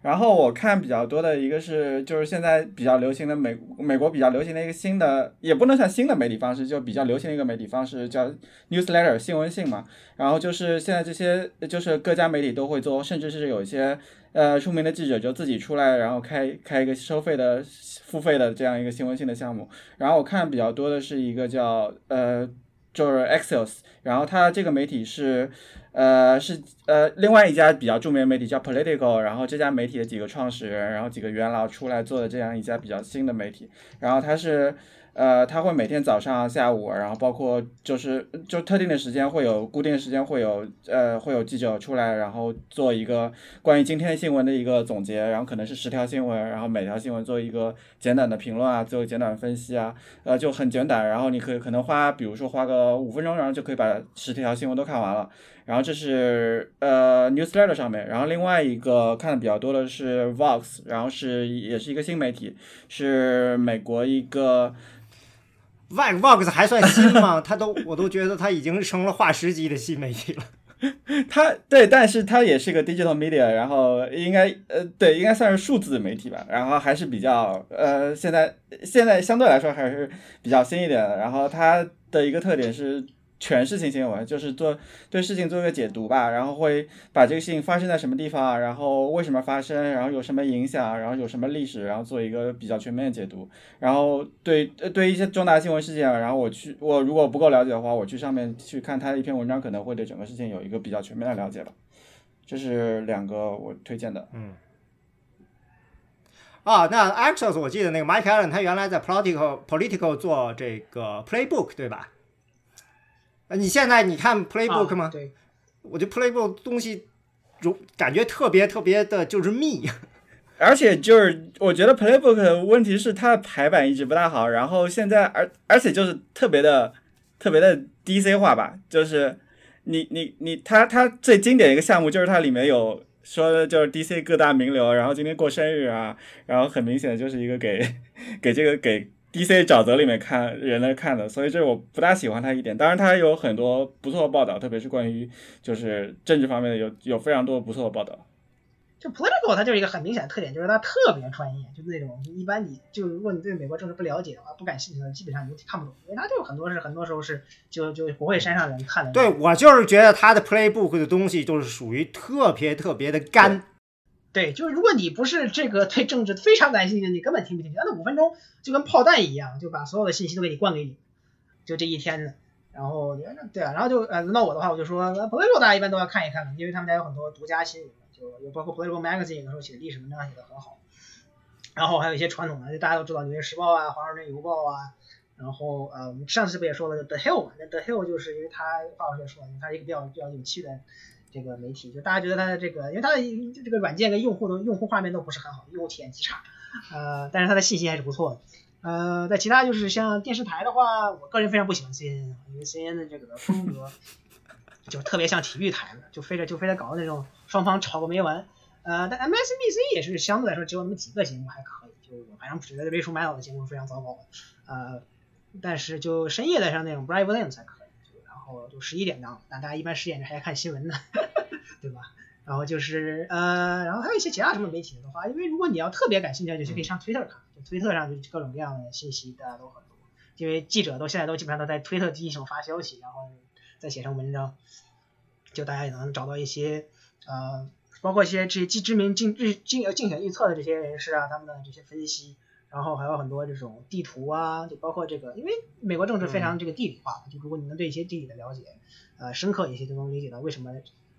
然后我看比较多的一个是，就是现在比较流行的美美国比较流行的一个新的，也不能算新的媒体方式，就比较流行的一个媒体方式叫 newsletter 新闻信嘛。然后就是现在这些就是各家媒体都会做，甚至是有一些。呃，出名的记者就自己出来，然后开开一个收费的、付费的这样一个新闻性的项目。然后我看比较多的是一个叫呃，就是 Axios，然后它这个媒体是呃是呃另外一家比较著名的媒体叫 Political，然后这家媒体的几个创始人，然后几个元老出来做的这样一家比较新的媒体。然后它是。呃，他会每天早上、下午，然后包括就是就特定的时间会有固定时间会有呃会有记者出来，然后做一个关于今天新闻的一个总结，然后可能是十条新闻，然后每条新闻做一个简短的评论啊，做简短分析啊，呃就很简短，然后你可以可能花比如说花个五分钟，然后就可以把十条新闻都看完了。然后这是呃 newsletter 上面，然后另外一个看的比较多的是 Vox，然后是也是一个新媒体，是美国一个。Vox 还算新吗？他都我都觉得他已经成了化石级的新媒体了。他对，但是他也是个 digital media，然后应该呃对，应该算是数字媒体吧。然后还是比较呃现在现在相对来说还是比较新一点的。然后它的一个特点是。全是新新闻，就是做对事情做一个解读吧，然后会把这个事情发生在什么地方，然后为什么发生，然后有什么影响，然后有什么历史，然后做一个比较全面的解读。然后对对一些重大新闻事件，然后我去我如果不够了解的话，我去上面去看他的一篇文章，可能会对整个事情有一个比较全面的了解吧。这是两个我推荐的。嗯。啊，那 Access 我记得那个 Mike Allen 他原来在 Political Political 做这个 Playbook 对吧？你现在你看 Playbook 吗？对，我觉得 Playbook 东西，就感觉特别特别的，就是密。而且就是我觉得 Playbook 问题是它的排版一直不大好，然后现在而而且就是特别的特别的 DC 化吧，就是你你你它它最经典一个项目就是它里面有说的就是 DC 各大名流，然后今天过生日啊，然后很明显的就是一个给给这个给。D.C. 沼泽里面看人来看的，所以这我不大喜欢他一点。当然，他有很多不错的报道，特别是关于就是政治方面的，有有非常多不错的报道。就 Political 它就是一个很明显的特点，就是它特别专业，就是那种一般你就如果你对美国政治不了解的话，不感兴趣的，基本上你都看不懂，因为它就很多是很多时候是就就不会山上人看的。对我就是觉得他的 Playbook 的东西就是属于特别特别的干。对，就是如果你不是这个对政治非常感兴趣，你根本听不进去。那五分钟就跟炮弹一样，就把所有的信息都给你灌给你，就这一天的。然后对啊，然后就呃轮到我的话，我就说 Political 大家一般都要看一看，因为他们家有很多独家新闻，就有包括 Political Magazine 有时候写历史文章写的很好。然后还有一些传统的，就大家都知道《纽约时报》啊，《华盛顿邮报》啊。然后呃，我们上次不也说了 The Hill 嘛？那 The Hill 就是因为他华老师也说了，他是一个比较比较有趣的。这个媒体就大家觉得它的这个，因为它的这个软件跟用户的用户画面都不是很好，用户体验极差，呃，但是它的信息还是不错的。呃，在其他就是像电视台的话，我个人非常不喜欢 CNN，因为 CNN 的这个风格就特别像体育台的，就非得就非得搞那种双方吵个没完。呃，但 MSNBC 也是相对来说只有那么几个节目还可以，就我反正觉得为数买老的节目非常糟糕。呃，但是就深夜的像那种 Brian Williams 才可以。然后就十一点档，那大家一般十点还在看新闻呢，对吧？然后就是呃，然后还有一些其他什么媒体的话，因为如果你要特别感兴趣，就可以上推特看，就推特上就各种各样的信息大家都很多，因为记者都现在都基本上都在推特进行发消息，然后再写成文章，就大家也能找到一些呃，包括一些这些知知名竞日竞竞选预测的这些人士啊，他们的这些分析。然后还有很多这种地图啊，就包括这个，因为美国政治非常这个地理化，就如果你能对一些地理的了解，呃，深刻一些，就能理解到为什么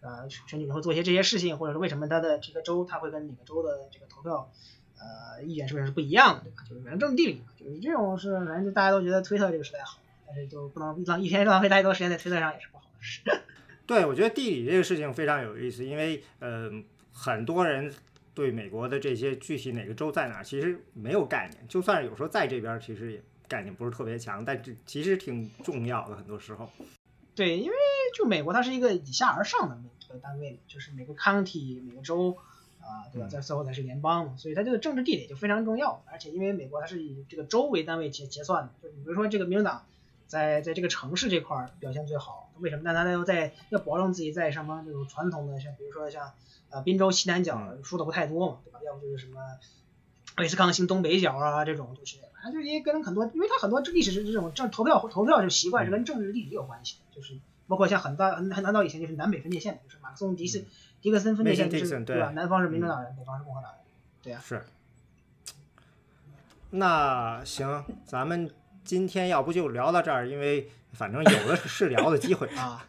呃选举人会做一些这些事情，或者是为什么他的这个州他会跟哪个州的这个投票呃意见是不是是不一样的，对吧？就是反正政治地理嘛，就是这种是反正就大家都觉得推特这个时代好，但是就不能浪一天浪费太多时间在推特上也是不好的事。对，我觉得地理这个事情非常有意思，因为呃很多人。对美国的这些具体哪个州在哪，其实没有概念。就算有时候在这边，其实也概念不是特别强，但这其实挺重要的。很多时候，对，因为就美国它是一个以下而上的这个单位，就是每个 county 每个州啊，对吧？在最后才是联邦，所以它这个政治地理就非常重要。而且因为美国它是以这个州为单位结结算的，就比如说这个民主党在在这个城市这块表现最好，为什么？但他又在要保证自己在什么这种传统的，像比如说像。呃，滨州西南角输的不太多嘛，对吧？要不就是什么威斯康星东北角啊，这种就是，反正就也跟很多，因为他很多历史是这种政投票投票是习惯是跟政治地理有关系的，就是包括像很大很很早以前就是南北分界线，就是马克松迪斯迪克森分界线，就是对吧？南方是民主党人，北方是共和党人，对呀。是。那行，咱们今天要不就聊到这儿，因为反正有的是聊的机会 啊。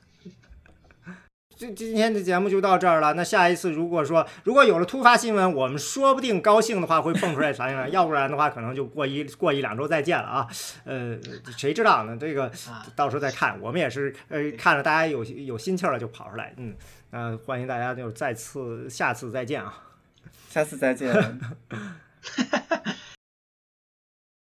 这今天的节目就到这儿了。那下一次如果说如果有了突发新闻，我们说不定高兴的话会蹦出来啥新闻，要不然的话可能就过一过一两周再见了啊。呃，谁知道呢？这个到时候再看。我们也是呃看着大家有有心气儿了就跑出来。嗯，那欢迎大家就再次下次再见啊，下次再见。